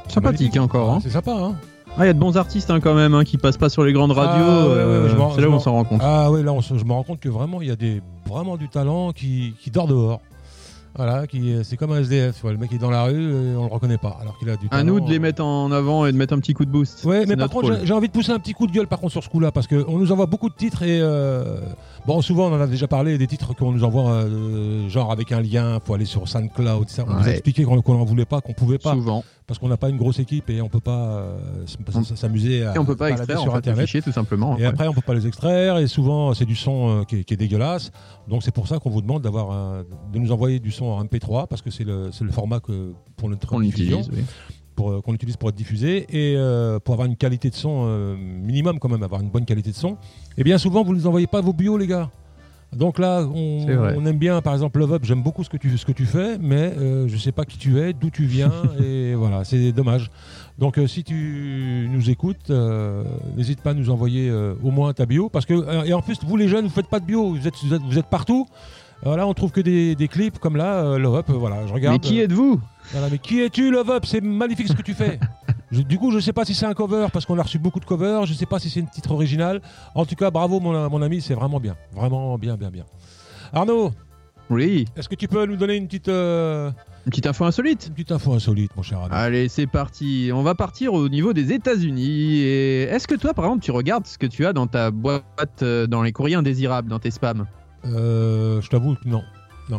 Speaker 2: Sympathique encore. hein.
Speaker 1: C'est sympa, hein
Speaker 2: Ah, il y a de bons artistes hein, quand même hein, qui passent pas sur les grandes radios.
Speaker 1: Ah, ouais, ouais,
Speaker 2: euh,
Speaker 1: ouais, je m'en-
Speaker 2: c'est là
Speaker 1: je
Speaker 2: où on
Speaker 1: m'en-
Speaker 2: s'en rend compte.
Speaker 1: Ah oui, là, on se- je me rends compte que vraiment, il y a des, vraiment du talent qui, qui dort dehors. Voilà, qui, c'est comme un SDF. le mec est dans la rue et on le reconnaît pas, alors qu'il a du talent.
Speaker 2: À nous de les mettre en avant et de mettre un petit coup de boost.
Speaker 1: Ouais, mais par contre, j'ai- envie de pousser un petit coup de gueule par contre sur ce coup-là, parce qu'on nous envoie beaucoup de titres et euh, bon, souvent on en a déjà parlé, des titres qu'on nous envoie euh, genre avec un lien, faut aller sur SoundCloud, ça. On nous a
Speaker 2: Ouais.
Speaker 1: expliqué qu'on qu'on en voulait pas, qu'on pouvait pas,
Speaker 2: Souvent.
Speaker 1: parce qu'on n'a pas une grosse équipe et on peut pas euh, s'amuser à
Speaker 2: Et on peut pas extraire
Speaker 1: sur
Speaker 2: en fait,
Speaker 1: Internet.
Speaker 2: fichier tout simplement.
Speaker 1: Et
Speaker 2: ouais.
Speaker 1: après, on peut pas les extraire, et souvent, c'est du son euh, qui, est, qui est dégueulasse. Donc, c'est pour ça qu'on vous demande d'avoir de nous envoyer du son en MP3, parce que c'est le, format que, pour notre
Speaker 2: Qu'on
Speaker 1: diffusion,
Speaker 2: utilise. oui.
Speaker 1: pour, euh, qu'on utilise pour être diffusé, et euh, pour avoir une qualité de son euh, minimum, quand même, avoir une bonne qualité de son. Et bien souvent, vous ne nous envoyez pas vos bios, les gars. Donc là, on, on aime bien, par exemple, Love Up, j'aime beaucoup ce que tu, ce que tu fais, mais euh, je sais pas qui tu es, d'où tu viens, et voilà, c'est dommage. Donc euh, si tu nous écoutes, euh, n'hésite pas à nous envoyer au moins ta bio, parce que, et en plus, vous les jeunes, vous faites pas de bio, vous êtes, vous êtes, vous êtes partout. Voilà, on trouve que des, des clips comme là, euh, Love Up, euh, voilà, je regarde.
Speaker 2: Mais qui
Speaker 1: euh,
Speaker 2: êtes-vous
Speaker 1: voilà, mais qui es-tu, Love Up? C'est magnifique ce que tu fais. Je- du coup, je sais pas si c'est un cover parce qu'on a reçu beaucoup de covers. Je sais pas si c'est une titre original. En tout cas, bravo mon, mon ami, c'est vraiment bien, vraiment bien, bien, bien. Arnaud,
Speaker 2: Oui.
Speaker 1: est-ce que tu peux nous donner une petite, euh,
Speaker 2: Une petite info insolite.
Speaker 1: une petite info insolite, mon cher Arnaud
Speaker 2: Allez, c'est parti. On va partir au niveau des États-Unis. Et est-ce que toi, par exemple, tu regardes ce que tu as dans ta boîte, euh, dans les courriers indésirables, dans tes spams?
Speaker 1: Euh, Je t'avoue que non.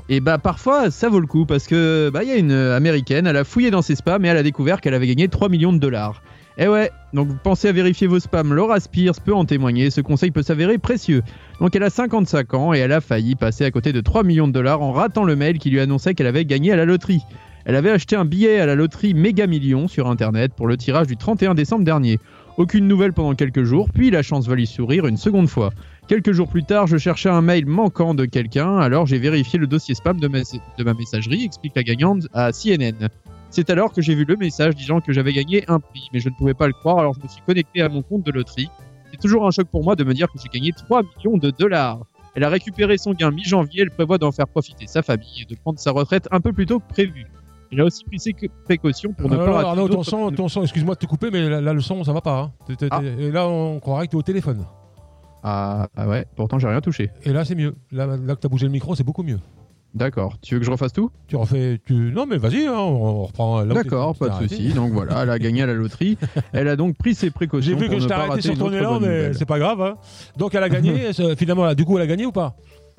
Speaker 2: Et bah parfois, ça vaut le coup parce que bah il y a une euh, américaine, elle a fouillé dans ses spams et elle a découvert qu'elle avait gagné 3 millions de dollars. Et ouais, donc pensez à vérifier vos spams. Laura Spears peut en témoigner. Ce conseil peut s'avérer précieux. Donc elle a 55 ans et elle a failli passer à côté de 3 millions de dollars en ratant le mail qui lui annonçait qu'elle avait gagné à la loterie. Elle avait acheté un billet à la loterie Méga Million sur internet pour le tirage du 31 décembre dernier. Aucune nouvelle pendant quelques jours, puis la chance va lui sourire une seconde fois. Quelques jours plus tard, je cherchais un mail manquant de quelqu'un, alors j'ai vérifié le dossier spam de ma, de ma messagerie, explique la gagnante à CNN. C'est alors que j'ai vu le message disant que j'avais gagné un prix, mais je ne pouvais pas le croire, alors je me suis connecté à mon compte de loterie. C'est toujours un choc pour moi de me dire que j'ai gagné 3 millions de dollars. Elle a récupéré son gain mi-janvier, elle prévoit d'en faire profiter sa famille et de prendre sa retraite un peu plus tôt que prévu. Elle a aussi pris ses précautions pour ne
Speaker 1: Alors,
Speaker 2: pas
Speaker 1: là, Arnaud, ton son, ton son, excuse-moi de te couper, mais là, là, le son, ça va pas. hein. T'es-
Speaker 2: Ah.
Speaker 1: Et là, on croirait que tu es au téléphone.
Speaker 2: Ah, ah ouais, pourtant j'ai rien touché.
Speaker 1: Et là, c'est mieux. Là, là que tu as bougé le micro, c'est beaucoup mieux.
Speaker 2: D'accord. Tu veux que je refasse tout?
Speaker 1: Tu refais. Tu... Non, mais vas-y, hein, on, reprend.
Speaker 2: D'accord, pas de souci. Donc voilà, elle a gagné à la loterie. Elle a donc pris ses précautions.
Speaker 1: J'ai vu que je t'ai arrêté sur ton élan, mais c'est pas grave. hein. Donc elle a gagné. Finalement, là, du coup, elle a gagné ou pas?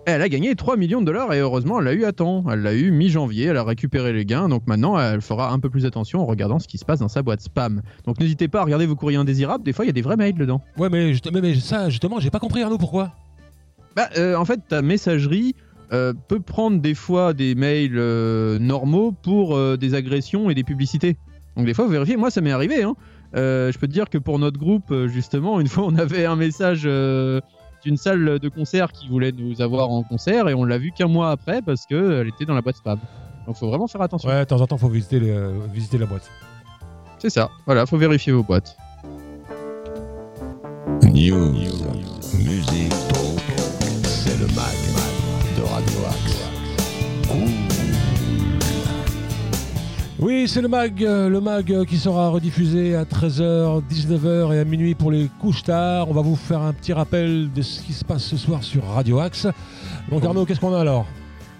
Speaker 2: Elle a gagné 3 millions de dollars et heureusement, elle l'a eu à temps. Elle l'a eu mi-janvier, elle a récupéré les gains. Donc maintenant, elle fera un peu plus attention en regardant ce qui se passe dans sa boîte spam. Donc n'hésitez pas à regarder vos courriers indésirables. Des fois, il y a des vrais mails dedans.
Speaker 1: Ouais, mais, juste- mais, mais ça, justement, j'ai pas compris, Arnaud, pourquoi?
Speaker 2: Bah, euh, en fait, ta messagerie euh, peut prendre des fois des mails euh, normaux pour des agressions et des publicités. Donc des fois, vous vérifiez. Moi, ça m'est arrivé. Hein. Euh, je peux te dire que pour notre groupe, justement, une fois, on avait un message euh, d'une salle de concert qui voulait nous avoir en concert et on l'a vu qu'un mois après parce qu'elle était dans la boîte spam. Donc faut vraiment faire attention.
Speaker 1: Ouais, de temps en temps, faut visiter, les- euh, visiter la boîte.
Speaker 2: C'est ça. Voilà, faut vérifier vos boîtes.
Speaker 7: News, musique,
Speaker 1: Oui, c'est le mag, euh, le mag euh, qui sera rediffusé à 13h, 19h et à minuit pour les couches tard. On va vous faire un petit rappel de ce qui se passe ce soir sur Radio Axe. Donc Arnaud, qu'est-ce qu'on a alors?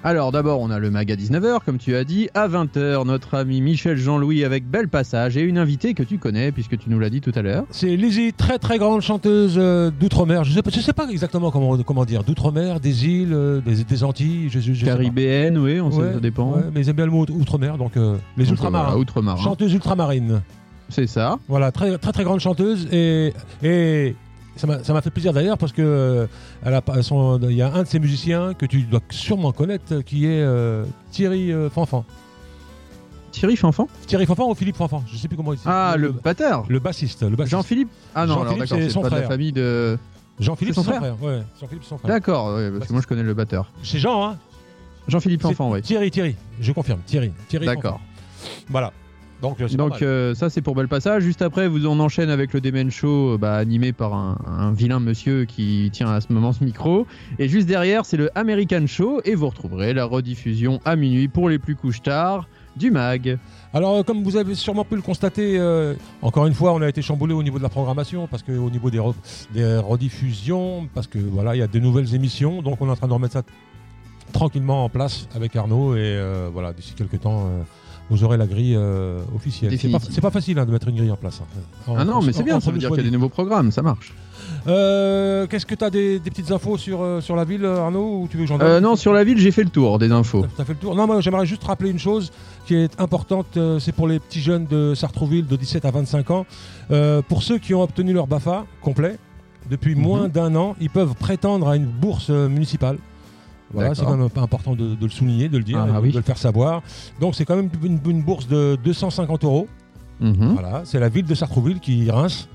Speaker 2: Alors d'abord, on a le mag à 19h, comme tu as dit. À 20h, notre ami Michel Jean-Louis avec Bel Passage et une invitée que tu connais puisque tu nous l'as dit tout à l'heure.
Speaker 1: C'est Lizzie, très très grande chanteuse euh, d'outre-mer. Je sais, pas- je sais pas exactement comment, comment dire. D'outre-mer, des îles, euh, des, des Antilles. Je, je- je sais pas.
Speaker 2: Caribéenne, oui, on sait, ça dépend.
Speaker 1: ouais, mais aiment bien le mot outre-mer, donc euh, les ultramarins.
Speaker 2: outre-marins.
Speaker 1: Chanteuse ultramarine.
Speaker 2: C'est ça.
Speaker 1: Voilà, très très très grande chanteuse et, et ça m'a fait plaisir d'ailleurs parce que euh, il y a un de ses musiciens que tu dois sûrement connaître qui est euh, Thierry euh, Fanfan.
Speaker 2: Thierry Fanfan?
Speaker 1: Thierry Fanfan ou Philippe Fanfan, je sais plus comment il
Speaker 2: Ah, le batteur
Speaker 1: le bassiste, le bassiste.
Speaker 2: Jean-Philippe? Ah non,
Speaker 1: Jean-Philippe,
Speaker 2: d'accord,
Speaker 1: c'est
Speaker 2: pas de la
Speaker 1: frère.
Speaker 2: famille de...
Speaker 1: Jean-Philippe
Speaker 2: son
Speaker 1: son
Speaker 2: frère
Speaker 1: frère. Ouais, Jean-Philippe son frère.
Speaker 2: D'accord, ouais, parce que moi je connais le batteur.
Speaker 1: C'est Jean hein?
Speaker 2: Jean-Philippe Fanfan, oui.
Speaker 1: Thierry Thierry, je confirme, Thierry, Thierry
Speaker 2: D'accord.
Speaker 1: Voilà. Donc, euh,
Speaker 2: Donc euh, ça c'est pour Bel Passage. Juste après, vous on enchaîne avec le Demen Show, euh, bah, animé par un, un vilain monsieur qui tient à ce moment ce micro. Et juste derrière, c'est le American Show et vous retrouverez la rediffusion à minuit pour les plus couches tard du mag.
Speaker 1: Alors, comme vous avez sûrement pu le constater, euh, encore une fois, on a été chamboulé au niveau de la programmation, parce que au niveau des, re- des rediffusions, parce que voilà, il y a de nouvelles émissions, donc on est en train de remettre ça tranquillement en place avec Arnaud, et euh, voilà, d'ici quelques temps, euh, vous aurez la grille euh, officielle. C'est pas, facile hein, de mettre une grille en place. hein. En-
Speaker 2: Ah non, mais c'est
Speaker 1: en-
Speaker 2: bien, ça veut dire qu'il y a des nouveaux programmes, ça marche.
Speaker 1: Euh, Qu'est-ce que tu as des, des petites infos sur, euh, sur la ville, Arnaud, ou tu veux que j'en donne
Speaker 2: Euh, non, sur la ville, j'ai fait le tour des infos.
Speaker 1: T'as fait le tour Non, moi j'aimerais juste rappeler une chose qui est importante, c'est pour les petits jeunes de Sartrouville de 17 à 25 ans. Pour ceux qui ont obtenu leur BAFA complet, depuis
Speaker 2: Mhm.
Speaker 1: moins d'un an, ils peuvent prétendre à une bourse municipale. Voilà, c'est quand même pas important de, de le souligner, de le dire,
Speaker 2: Ah,
Speaker 1: et de,
Speaker 2: oui.
Speaker 1: de le faire savoir. Donc c'est quand même une, une bourse de 250 euros.
Speaker 2: Mhm.
Speaker 1: Voilà, c'est la ville de Sartrouville qui rince,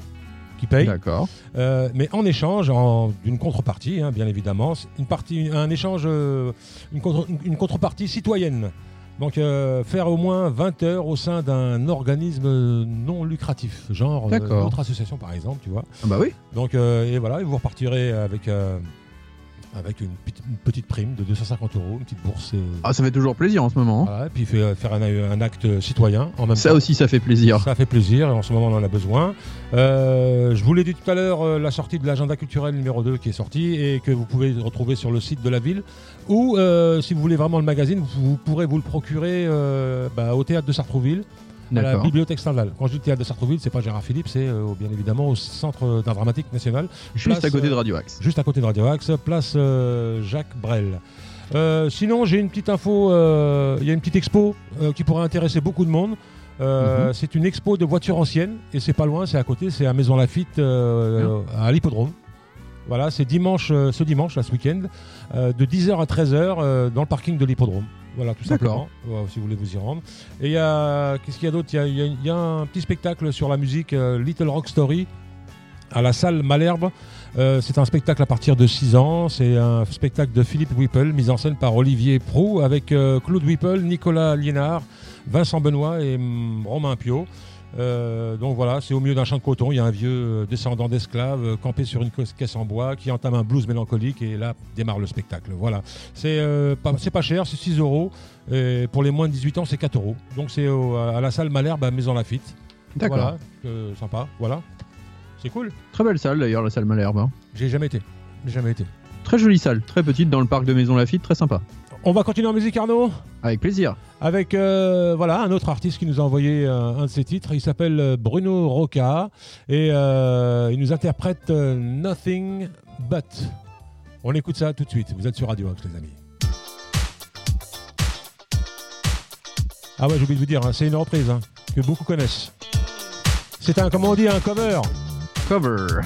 Speaker 1: qui paye.
Speaker 2: D'accord.
Speaker 1: Euh, mais en échange en- d'une contrepartie, hein, bien évidemment, une partie, un échange, euh, une, contre- une contrepartie citoyenne. Donc euh, faire au moins 20 heures au sein d'un organisme non lucratif, genre notre association par exemple, tu vois.
Speaker 2: Ah bah oui.
Speaker 1: Donc et voilà, et vous repartirez avec avec une, petite- une petite prime de 250 euros, une petite bourse. et-
Speaker 2: Ah, ça fait toujours plaisir en ce moment. hein.
Speaker 1: et puis fait- faire un, un acte citoyen en même
Speaker 2: Ça
Speaker 1: temps.
Speaker 2: aussi, ça fait plaisir.
Speaker 1: Ça fait plaisir et en ce moment on en a besoin. Euh, je vous l'ai dit tout à l'heure, euh, la sortie de l'agenda culturel numéro 2 qui est sorti et que vous pouvez retrouver sur le site de la ville. Ou euh, si vous voulez vraiment le magazine, vous, vous pourrez vous le procurer euh, bah, au théâtre de Sartrouville. À la bibliothèque Stendhal. Quand je dis théâtre de Sartrouville, c'est pas Gérard Philippe, c'est euh, bien évidemment au centre d'art dramatique national.
Speaker 2: Juste
Speaker 1: Place,
Speaker 2: à côté de
Speaker 1: euh,
Speaker 2: Radio Axe.
Speaker 1: Juste à côté de Radio Axe, place euh, Jacques Brel. Euh, sinon, j'ai une petite info. Il y a une petite expo qui pourrait intéresser beaucoup de monde.
Speaker 2: Mhm.
Speaker 1: C'est une expo de voitures anciennes et c'est pas loin, c'est à côté, c'est à Maison Lafitte, à l'hippodrome. Voilà, c'est dimanche, ce dimanche, là, ce week-end, de 10h à 13h euh, dans le parking de l'hippodrome. Voilà, tout simplement, Voilà, si vous voulez vous y rendre. Et il y a, qu'est-ce qu'il y a d'autre? Il y a, y y un petit spectacle sur la musique, euh, Little Rock Story, à la salle Malherbe. Euh, c'est un spectacle à partir de 6 ans. C'est un spectacle de Philippe Whipple, mis en scène par Olivier Prou, avec euh, Claude Whipple, Nicolas Liénard, Vincent Benoît et hum, Romain Pio. Euh, donc voilà, c'est au milieu d'un champ de coton. Il y a un vieux euh, descendant d'esclaves euh, campé sur une caisse en bois qui entame un blues mélancolique et là démarre le spectacle. Voilà, c'est euh, pas, cher, c'est 6 euros. Et pour les moins de 18 ans, c'est 4 euros. Donc c'est à la salle Malherbe à Maison Lafitte.
Speaker 2: D'accord.
Speaker 1: Voilà, euh, sympa. Voilà, c'est cool.
Speaker 2: Très belle salle d'ailleurs, la salle Malherbe. hein.
Speaker 1: J'ai jamais été. J'ai jamais été.
Speaker 2: Très jolie salle, très petite dans le parc de Maison Lafitte, très sympa.
Speaker 1: On va continuer en musique, Arnaud
Speaker 2: Avec plaisir.
Speaker 1: Avec euh, voilà un autre artiste qui nous a envoyé euh, un de ses titres. Il s'appelle euh, Bruno Roca et euh, il nous interprète Nothing But. On écoute ça tout de suite. Vous êtes sur Radio Axe, les amis. Ah ouais, j'ai oublié de vous dire, hein, c'est une reprise hein, que beaucoup connaissent. C'est un, comment on dit, un cover?
Speaker 2: Cover.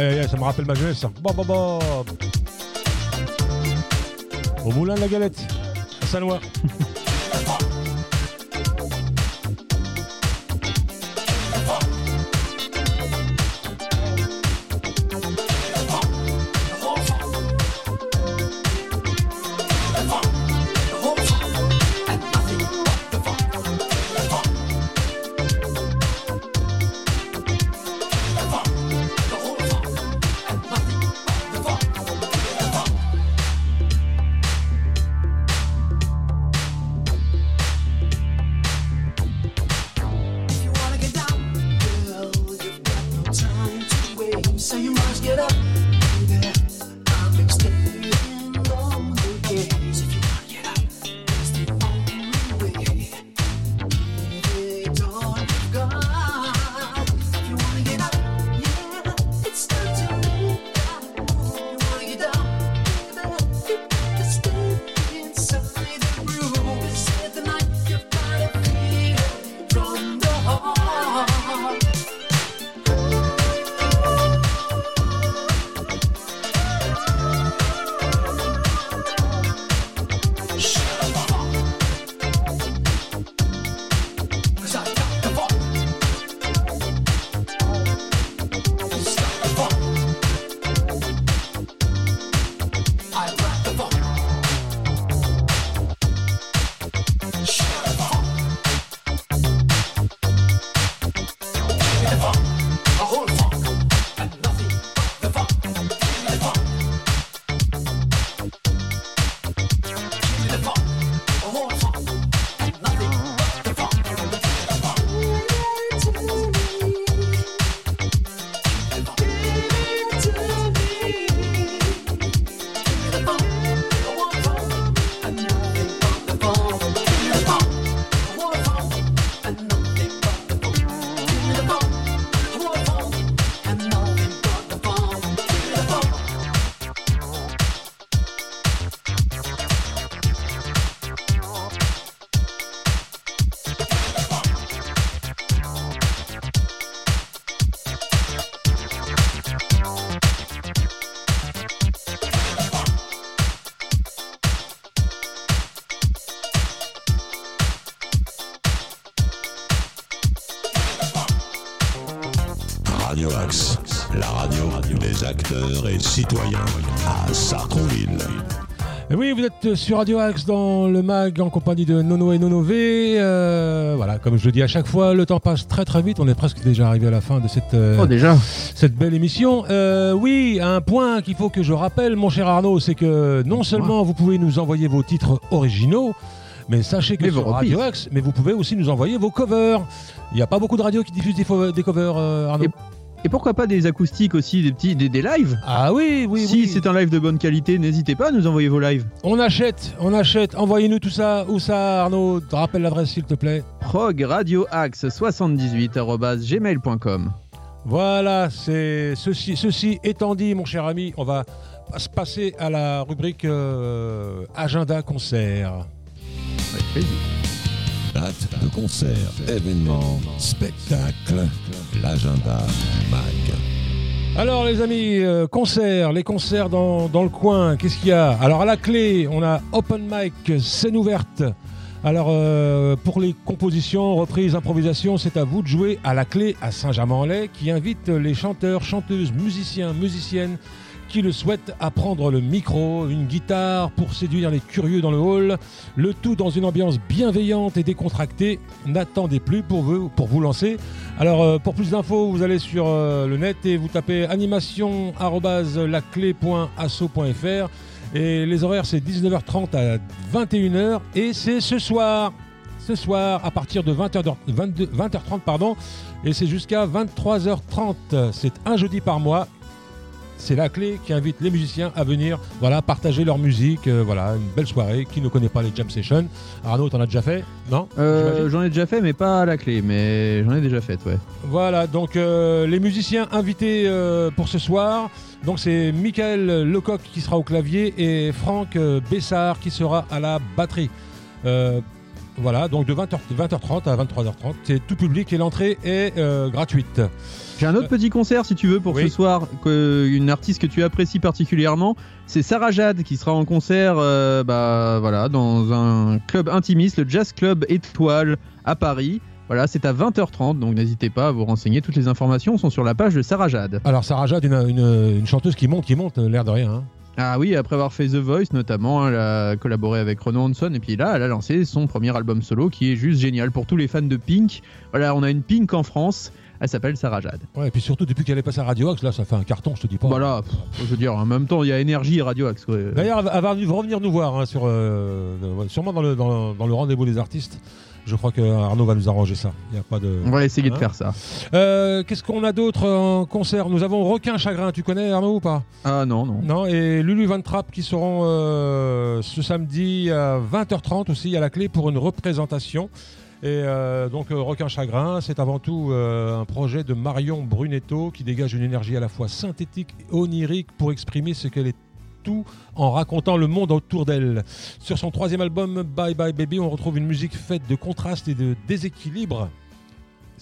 Speaker 1: Ça me rappelle ma jeunesse. ça. Bon, bon, bon. Au moulin de la galette, à Sanois. vous êtes sur Radio Axe dans le mag en compagnie de Nono et Nono V. Euh, voilà, comme je le dis à chaque fois, le temps passe très très vite. On est presque déjà arrivé à la fin de cette, euh,
Speaker 2: Oh, déjà
Speaker 1: cette belle émission. Euh, oui, un point qu'il faut que je rappelle, mon cher Arnaud, c'est que non seulement vous pouvez nous envoyer vos titres originaux, mais sachez que
Speaker 2: Mais
Speaker 1: sur Radio. Axe, mais vous pouvez aussi nous envoyer vos covers. Il n'y a pas beaucoup de radios qui diffusent des, covers, Arnaud.
Speaker 2: Et pourquoi pas des acoustiques aussi, des petits, des, des lives?
Speaker 1: Ah oui, oui,
Speaker 2: Si
Speaker 1: oui.
Speaker 2: c'est un live de bonne qualité, n'hésitez pas à nous envoyer vos lives.
Speaker 1: On achète, on achète. Envoyez-nous tout ça. Où ça, Arnaud? Rappelle l'adresse, s'il te plaît.
Speaker 2: progradioaxe78@gmail.com.
Speaker 1: Voilà, c'est ceci, ceci étant dit, mon cher ami, on va se passer à la rubrique euh, agenda concert.
Speaker 2: Avec plaisir.
Speaker 7: Date de concert, événements, spectacles, l'agenda mag.
Speaker 1: Alors les amis, euh, concerts, les concerts dans, dans le coin, qu'est-ce qu'il y a? Alors à la clé, on a Open Mic, scène ouverte. Alors euh, pour les compositions, reprises, improvisations, c'est à vous de jouer à la clé à Saint-Germain-en-Laye qui invite les chanteurs, chanteuses, musiciens, musiciennes qui le souhaitent à prendre le micro, une guitare pour séduire les curieux dans le hall, le tout dans une ambiance bienveillante et décontractée. N'attendez plus pour vous, pour vous lancer. Alors euh, pour plus d'infos, vous allez sur euh, le net et vous tapez animation@laclé.asso.fr et les horaires c'est 19h30 à 21h et c'est ce soir. Ce soir à partir de 20h, 22 20h30 pardon et c'est jusqu'à 23h30. C'est un jeudi par mois c'est la clé qui invite les musiciens à venir voilà, partager leur musique. euh, voilà, une belle soirée. Qui ne connaît pas les jam sessions? Arnaud, t'en as déjà fait? Non?
Speaker 2: Euh, j'en ai déjà fait, mais pas à la clé, mais j'en ai déjà fait, ouais.
Speaker 1: Voilà, donc euh, les musiciens invités pour ce soir. Donc c'est Michael Lecoq qui sera au clavier et Franck Bessard qui sera à la batterie. Voilà, donc de 20h, 20h30 à 23h30, c'est tout public et l'entrée est gratuite.
Speaker 2: J'ai un autre petit concert si tu veux pour
Speaker 1: oui.
Speaker 2: ce soir, que, une artiste que tu apprécies particulièrement, c'est Sarah Jade qui sera en concert euh, bah, voilà, dans un club intimiste, le Jazz Club Étoile à Paris. Voilà, c'est à 20h30, donc n'hésitez pas à vous renseigner. Toutes les informations sont sur la page de Sarah Jade.
Speaker 1: Alors Sarah Jade, une, une- une chanteuse qui monte, qui monte, l'air de rien. hein.
Speaker 2: Ah oui, après avoir fait The Voice notamment, elle a collaboré avec Renaud Hanson et puis là, elle a lancé son premier album solo qui est juste génial pour tous les fans de Pink. Voilà, on a une Pink en France, elle s'appelle Sarah Jade.
Speaker 1: Ouais, et puis surtout depuis qu'elle est passée à Radio Axe, là ça fait un carton, je te dis pas.
Speaker 2: Voilà, pff, je veux dire, en même temps, il y a Énergie et Radio Axe.
Speaker 1: D'ailleurs, elle va- revenir nous voir, hein, sur, euh, euh, sûrement dans le, dans, dans le rendez-vous des artistes. Je crois que Arnaud va nous arranger ça. Il y a pas de.
Speaker 2: On va essayer de
Speaker 1: Hein
Speaker 2: faire ça.
Speaker 1: Euh, Qu'est-ce qu'on a d'autre en concert? Nous avons Requin Chagrin. Tu connais Arnaud ou pas?
Speaker 2: Ah non, non.
Speaker 1: Non. Et Lulu Van Trapp qui seront euh, ce samedi à 20h30 aussi à la clé pour une représentation. Et euh, donc euh, Requin Chagrin, c'est avant tout euh, un projet de Marion Brunetto qui dégage une énergie à la fois synthétique et onirique pour exprimer ce qu'elle est tout en racontant le monde autour d'elle. Sur son troisième album Bye Bye Baby, on retrouve une musique faite de contrastes et de déséquilibre.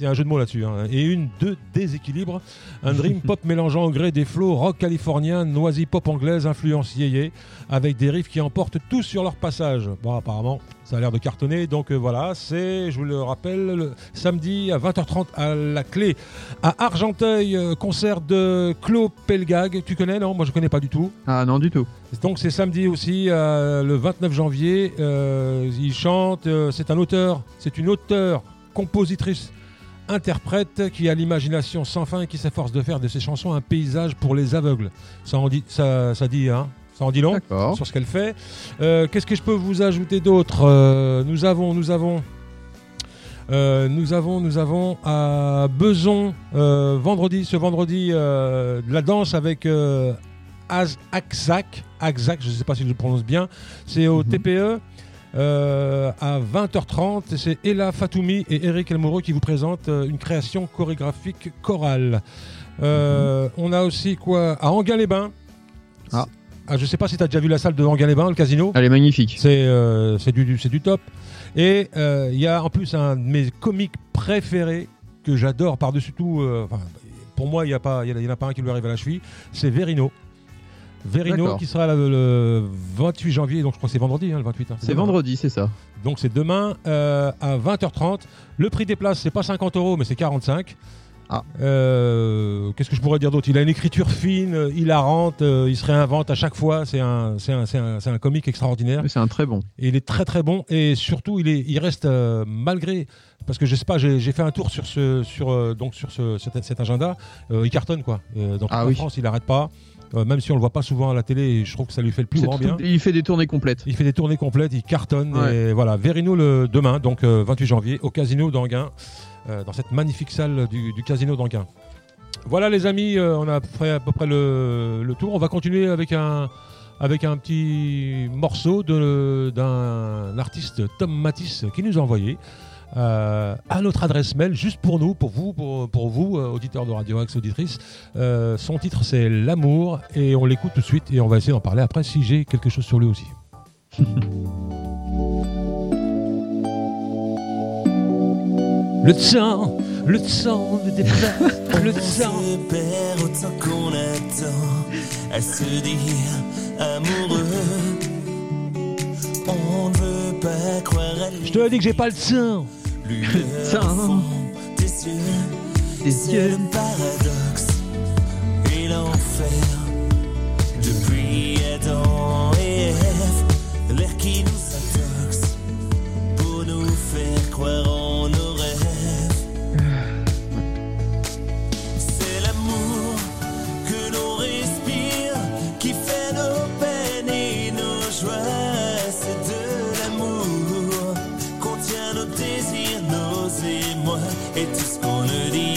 Speaker 1: Il y a un jeu de mots là-dessus. hein. Et une de déséquilibre. Un dream pop mélangeant au gré des flots rock californien, noisy pop anglaise, influence yéyé, avec des riffs qui emportent tout sur leur passage. Bon, apparemment, ça a l'air de cartonner. Donc euh, voilà, c'est, je vous le rappelle, le samedi à 20h30 à la clé. À Argenteuil, euh, concert de Claude Pelgag. Tu connais, non? Moi, je connais pas du tout.
Speaker 2: Ah non, du tout.
Speaker 1: Donc c'est samedi aussi, euh, le 29 janvier. Euh, il chante, euh, c'est un auteur, c'est une auteure, compositrice, interprète qui a l'imagination sans fin et qui s'efforce de faire de ses chansons un paysage pour les aveugles. Ça en dit, ça, ça dit, hein ça en dit long sur ce qu'elle fait. Euh, Qu'est-ce que je peux vous ajouter d'autre Euh, Nous avons, nous avons. euh, nous avons, nous avons à Beson vendredi, ce vendredi, de la danse avec Akzak, Akzak, je ne sais pas si je le prononce bien. C'est au TPE euh, à 20h30. C'est Ella Fatoumi et Eric Elmoureux qui vous présentent euh, une création chorégraphique chorale. Euh, On a aussi quoi? À Anguin-les-Bains.
Speaker 2: Ah.
Speaker 1: Ah, je sais pas si tu as déjà vu la salle de Anguin-les-Bains, le casino.
Speaker 2: Elle est magnifique.
Speaker 1: C'est du, top. Et il y a en plus un de mes comiques préférés que j'adore par-dessus tout. pour moi, il n'y a pas- il y, en a pas un qui lui arrive à la cheville. C'est Verino. Verino qui sera le, le 28 janvier, donc je crois que c'est vendredi, hein, le 28. hein.
Speaker 2: C'est vendredi, c'est ça.
Speaker 1: Donc c'est demain euh, à 20h30. Le prix des places, c'est pas 50 euros, mais c'est 45.
Speaker 2: Ah.
Speaker 1: Euh, Qu'est-ce que je pourrais dire d'autre? Il a une écriture fine, euh, hilarante, euh, il se réinvente à chaque fois. C'est un, c'est un, c'est un, c'est un comique extraordinaire.
Speaker 2: Mais c'est un très bon.
Speaker 1: Et il est très très bon et surtout il, est, il reste euh, malgré parce que je sais pas j'ai fait un tour sur ce sur donc sur ce, cet, cet agenda il cartonne quoi dans toute
Speaker 2: Ah
Speaker 1: la
Speaker 2: oui.
Speaker 1: France il arrête pas Euh, même si on le voit pas souvent à la télé je trouve que ça lui fait le plus grand bien.
Speaker 2: Il fait des tournées complètes.
Speaker 1: il fait des tournées complètes il cartonne
Speaker 2: Ouais.
Speaker 1: et voilà. Verrez-nous le demain donc euh, 28 janvier au Casino d'Anguin euh, dans cette magnifique salle du, du Casino d'Anguin. Voilà les amis euh, on a fait à peu près le, le tour. On va continuer avec un avec un petit morceau d'un artiste Tom Matisse qui nous a envoyé euh, à notre adresse mail, juste pour nous, pour vous, pour, pour vous, euh, auditeurs de Radio Axe, auditrices. Euh, son titre c'est L'amour et on l'écoute tout de suite et on va essayer d'en parler après si j'ai quelque chose sur lui aussi. Le sang, le sang de déplace, le sang.
Speaker 12: On se perd autant qu'on attend à se dire amoureux. On ne veut pas croire à
Speaker 1: Je te dis que j'ai pas le sang.
Speaker 12: Le
Speaker 2: sang.
Speaker 12: fond des yeux. C'est
Speaker 2: yeux.
Speaker 12: le paradoxe et l'enfer. Depuis Adam et Ève, l'air qui nous intoxe pour nous faire croire en émois et tout ce qu'on ne dit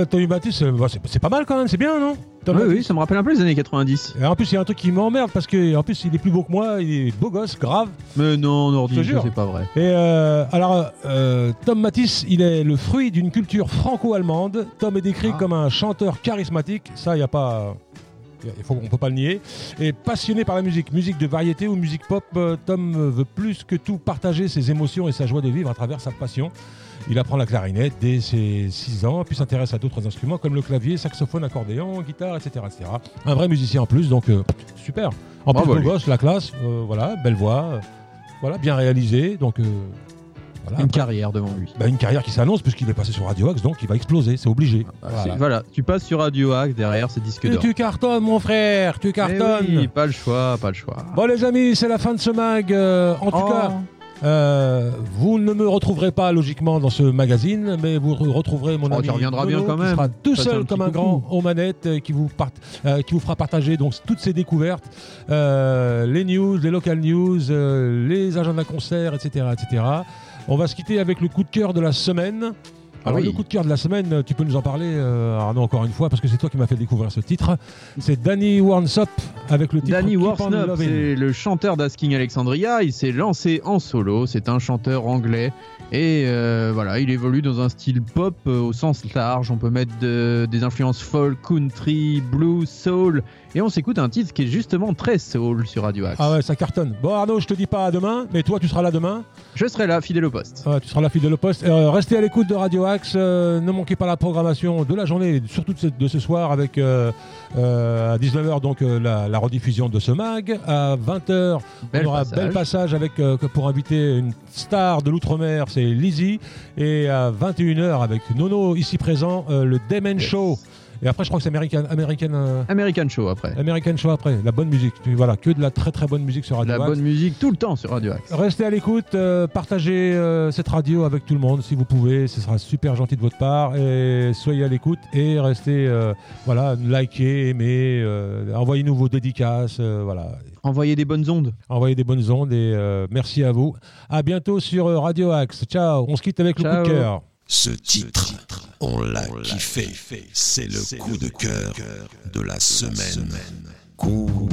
Speaker 1: euh, Tommy Baptiste, euh, bah, c'est c'est pas mal quand même, c'est bien, non Tom
Speaker 2: Oui, oui,
Speaker 1: Baptiste
Speaker 2: ça me rappelle un peu les années 90.
Speaker 1: Et en plus, il y a un truc qui m'emmerde parce que en plus, il est plus beau que moi, il est beau gosse, grave.
Speaker 2: Mais non,
Speaker 1: Je
Speaker 2: Nordi,
Speaker 1: te
Speaker 2: ça,
Speaker 1: jure.
Speaker 2: c'est pas vrai.
Speaker 1: Et euh, alors, euh, Tom Matisse, il est le fruit d'une culture franco-allemande. Tom est décrit
Speaker 2: Ah.
Speaker 1: comme un chanteur charismatique, ça, il y a pas. Il faut, on peut pas le nier. Et passionné par la musique, musique de variété ou musique pop, euh, Tom veut plus que tout partager ses émotions et sa joie de vivre à travers sa passion. Il apprend la clarinette dès ses 6 ans, puis s'intéresse à d'autres instruments comme le clavier, saxophone, accordéon, guitare, etc. etc. Un vrai musicien en plus, donc euh, super. En
Speaker 2: Bravo
Speaker 1: plus,
Speaker 2: à
Speaker 1: beau gosse, la classe, euh, voilà, belle voix, euh, voilà, bien réalisé, donc euh, voilà.
Speaker 2: Une carrière devant lui.
Speaker 1: Bah, une carrière qui s'annonce puisqu'il est passé sur Radio Axe, donc il va exploser, c'est obligé.
Speaker 2: Bah,
Speaker 1: Voilà.
Speaker 2: c'est- Voilà, tu passes sur Radio Axe derrière, c'est disque d'or.
Speaker 1: tu cartonnes, mon frère, tu
Speaker 2: Eh
Speaker 1: cartonnes.
Speaker 2: oui, pas le choix, pas le choix.
Speaker 1: Bon les amis, c'est la fin de ce mag. euh, en tout
Speaker 2: Oh.
Speaker 1: cas, Euh, vous ne me retrouverez pas logiquement dans ce magazine, mais vous re- retrouverez mon
Speaker 2: Oh,
Speaker 1: ami
Speaker 2: bien quand
Speaker 1: qui sera tout
Speaker 2: un
Speaker 1: seul comme un grand aux manettes, euh, qui vous, part- euh, qui vous fera partager donc toutes ces découvertes, les news, les local news, les agendas concerts, etc., etc. On va se quitter avec le coup de cœur de la semaine. Alors
Speaker 2: oui.
Speaker 1: le coup de cœur de la semaine, tu peux nous en parler, euh, Arnaud, encore une fois, parce que c'est toi qui m'as fait découvrir ce titre. C'est Danny Warnsop avec le titre
Speaker 2: Danny
Speaker 1: Lovin'.
Speaker 2: c'est le chanteur d'Asking Alexandria. Il s'est lancé en solo. C'est un chanteur anglais. Et euh, voilà, il évolue dans un style pop euh, au sens large. On peut mettre de- des influences folk, country, blues, soul. Et on s'écoute un titre qui est justement très soul sur Radio Axe.
Speaker 1: Ah ouais, ça cartonne. Bon Arnaud, je te dis pas à demain, mais toi tu seras là demain.
Speaker 2: Je serai là, fidèle au poste.
Speaker 1: Ouais, tu seras la fille de le poste. Euh, restez à l'écoute de Radio Axe. euh, ne manquez pas la programmation de la journée, surtout de ce, de ce soir avec euh, à 19h donc la, la rediffusion de ce mag. À 20h,
Speaker 2: Bel
Speaker 1: on aura
Speaker 2: passage.
Speaker 1: bel passage avec pour inviter une star de l'outre-mer, c'est Lizzie. Et à 21h avec Nono ici présent, le Demen Show. Et après, je crois que c'est American, American, euh,
Speaker 2: American Show après.
Speaker 1: American Show après. La bonne musique. Voilà, que de la très très bonne musique sur Radio
Speaker 2: La
Speaker 1: Axe.
Speaker 2: bonne musique tout le temps sur Radio Axe.
Speaker 1: Restez à l'écoute, euh, partagez euh, cette radio avec tout le monde si vous pouvez, ce sera super gentil de votre part. Et soyez à l'écoute et restez, euh, voilà, likez, aimez, envoyez-nous vos dédicaces, voilà.
Speaker 2: Envoyez des bonnes ondes.
Speaker 1: Envoyez des bonnes ondes et merci à vous. À bientôt sur Radio Axe. Ciao, on se quitte avec le coup de cœur.
Speaker 7: Ce titre, on l'a kiffé. C'est le coup de cœur de la semaine. Cool.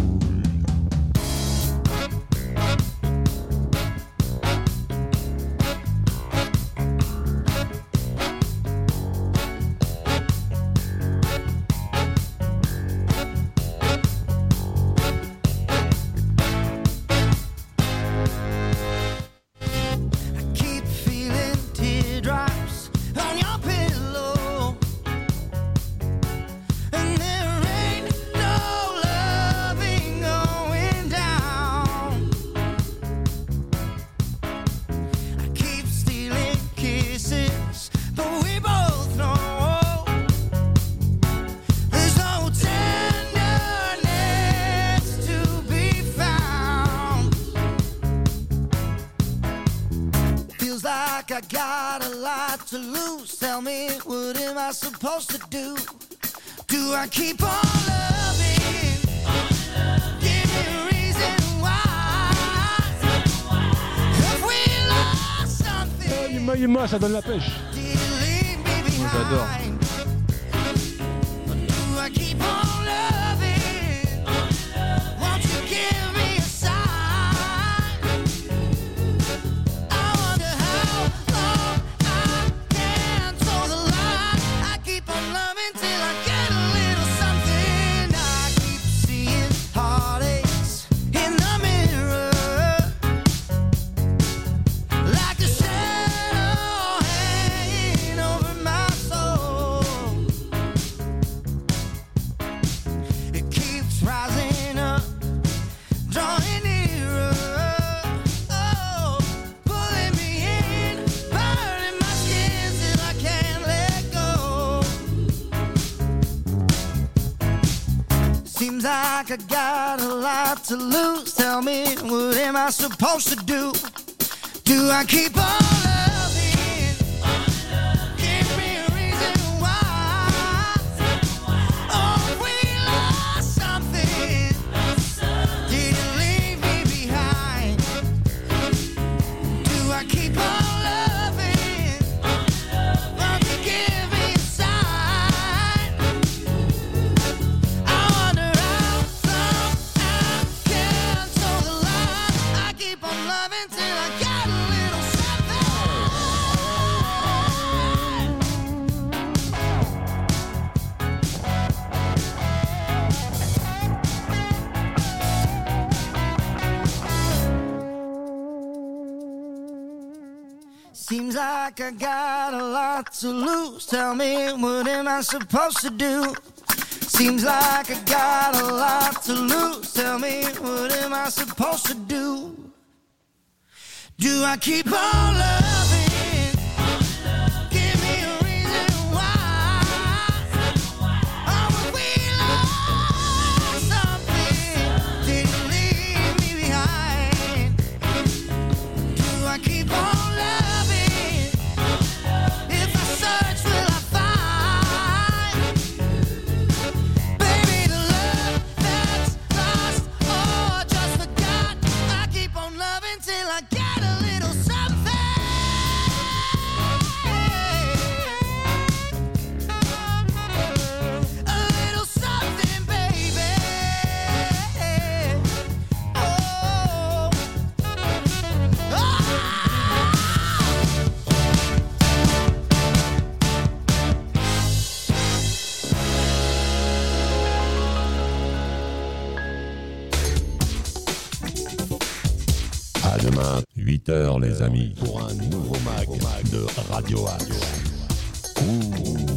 Speaker 13: Supposed to do? Do I keep on loving? Give me a reason why. Have we lost something?
Speaker 1: Dis-moi, ça donne la pêche.
Speaker 2: J'adore.
Speaker 13: I supposed to do? Do I keep on like I got a lot to lose. Tell me, what am I supposed to do? Seems like I got a lot to lose. Tell me, what am I supposed to do? Do I keep on loving?
Speaker 7: les euh, amis pour un nouveau mag de Radio Axe. Ouh.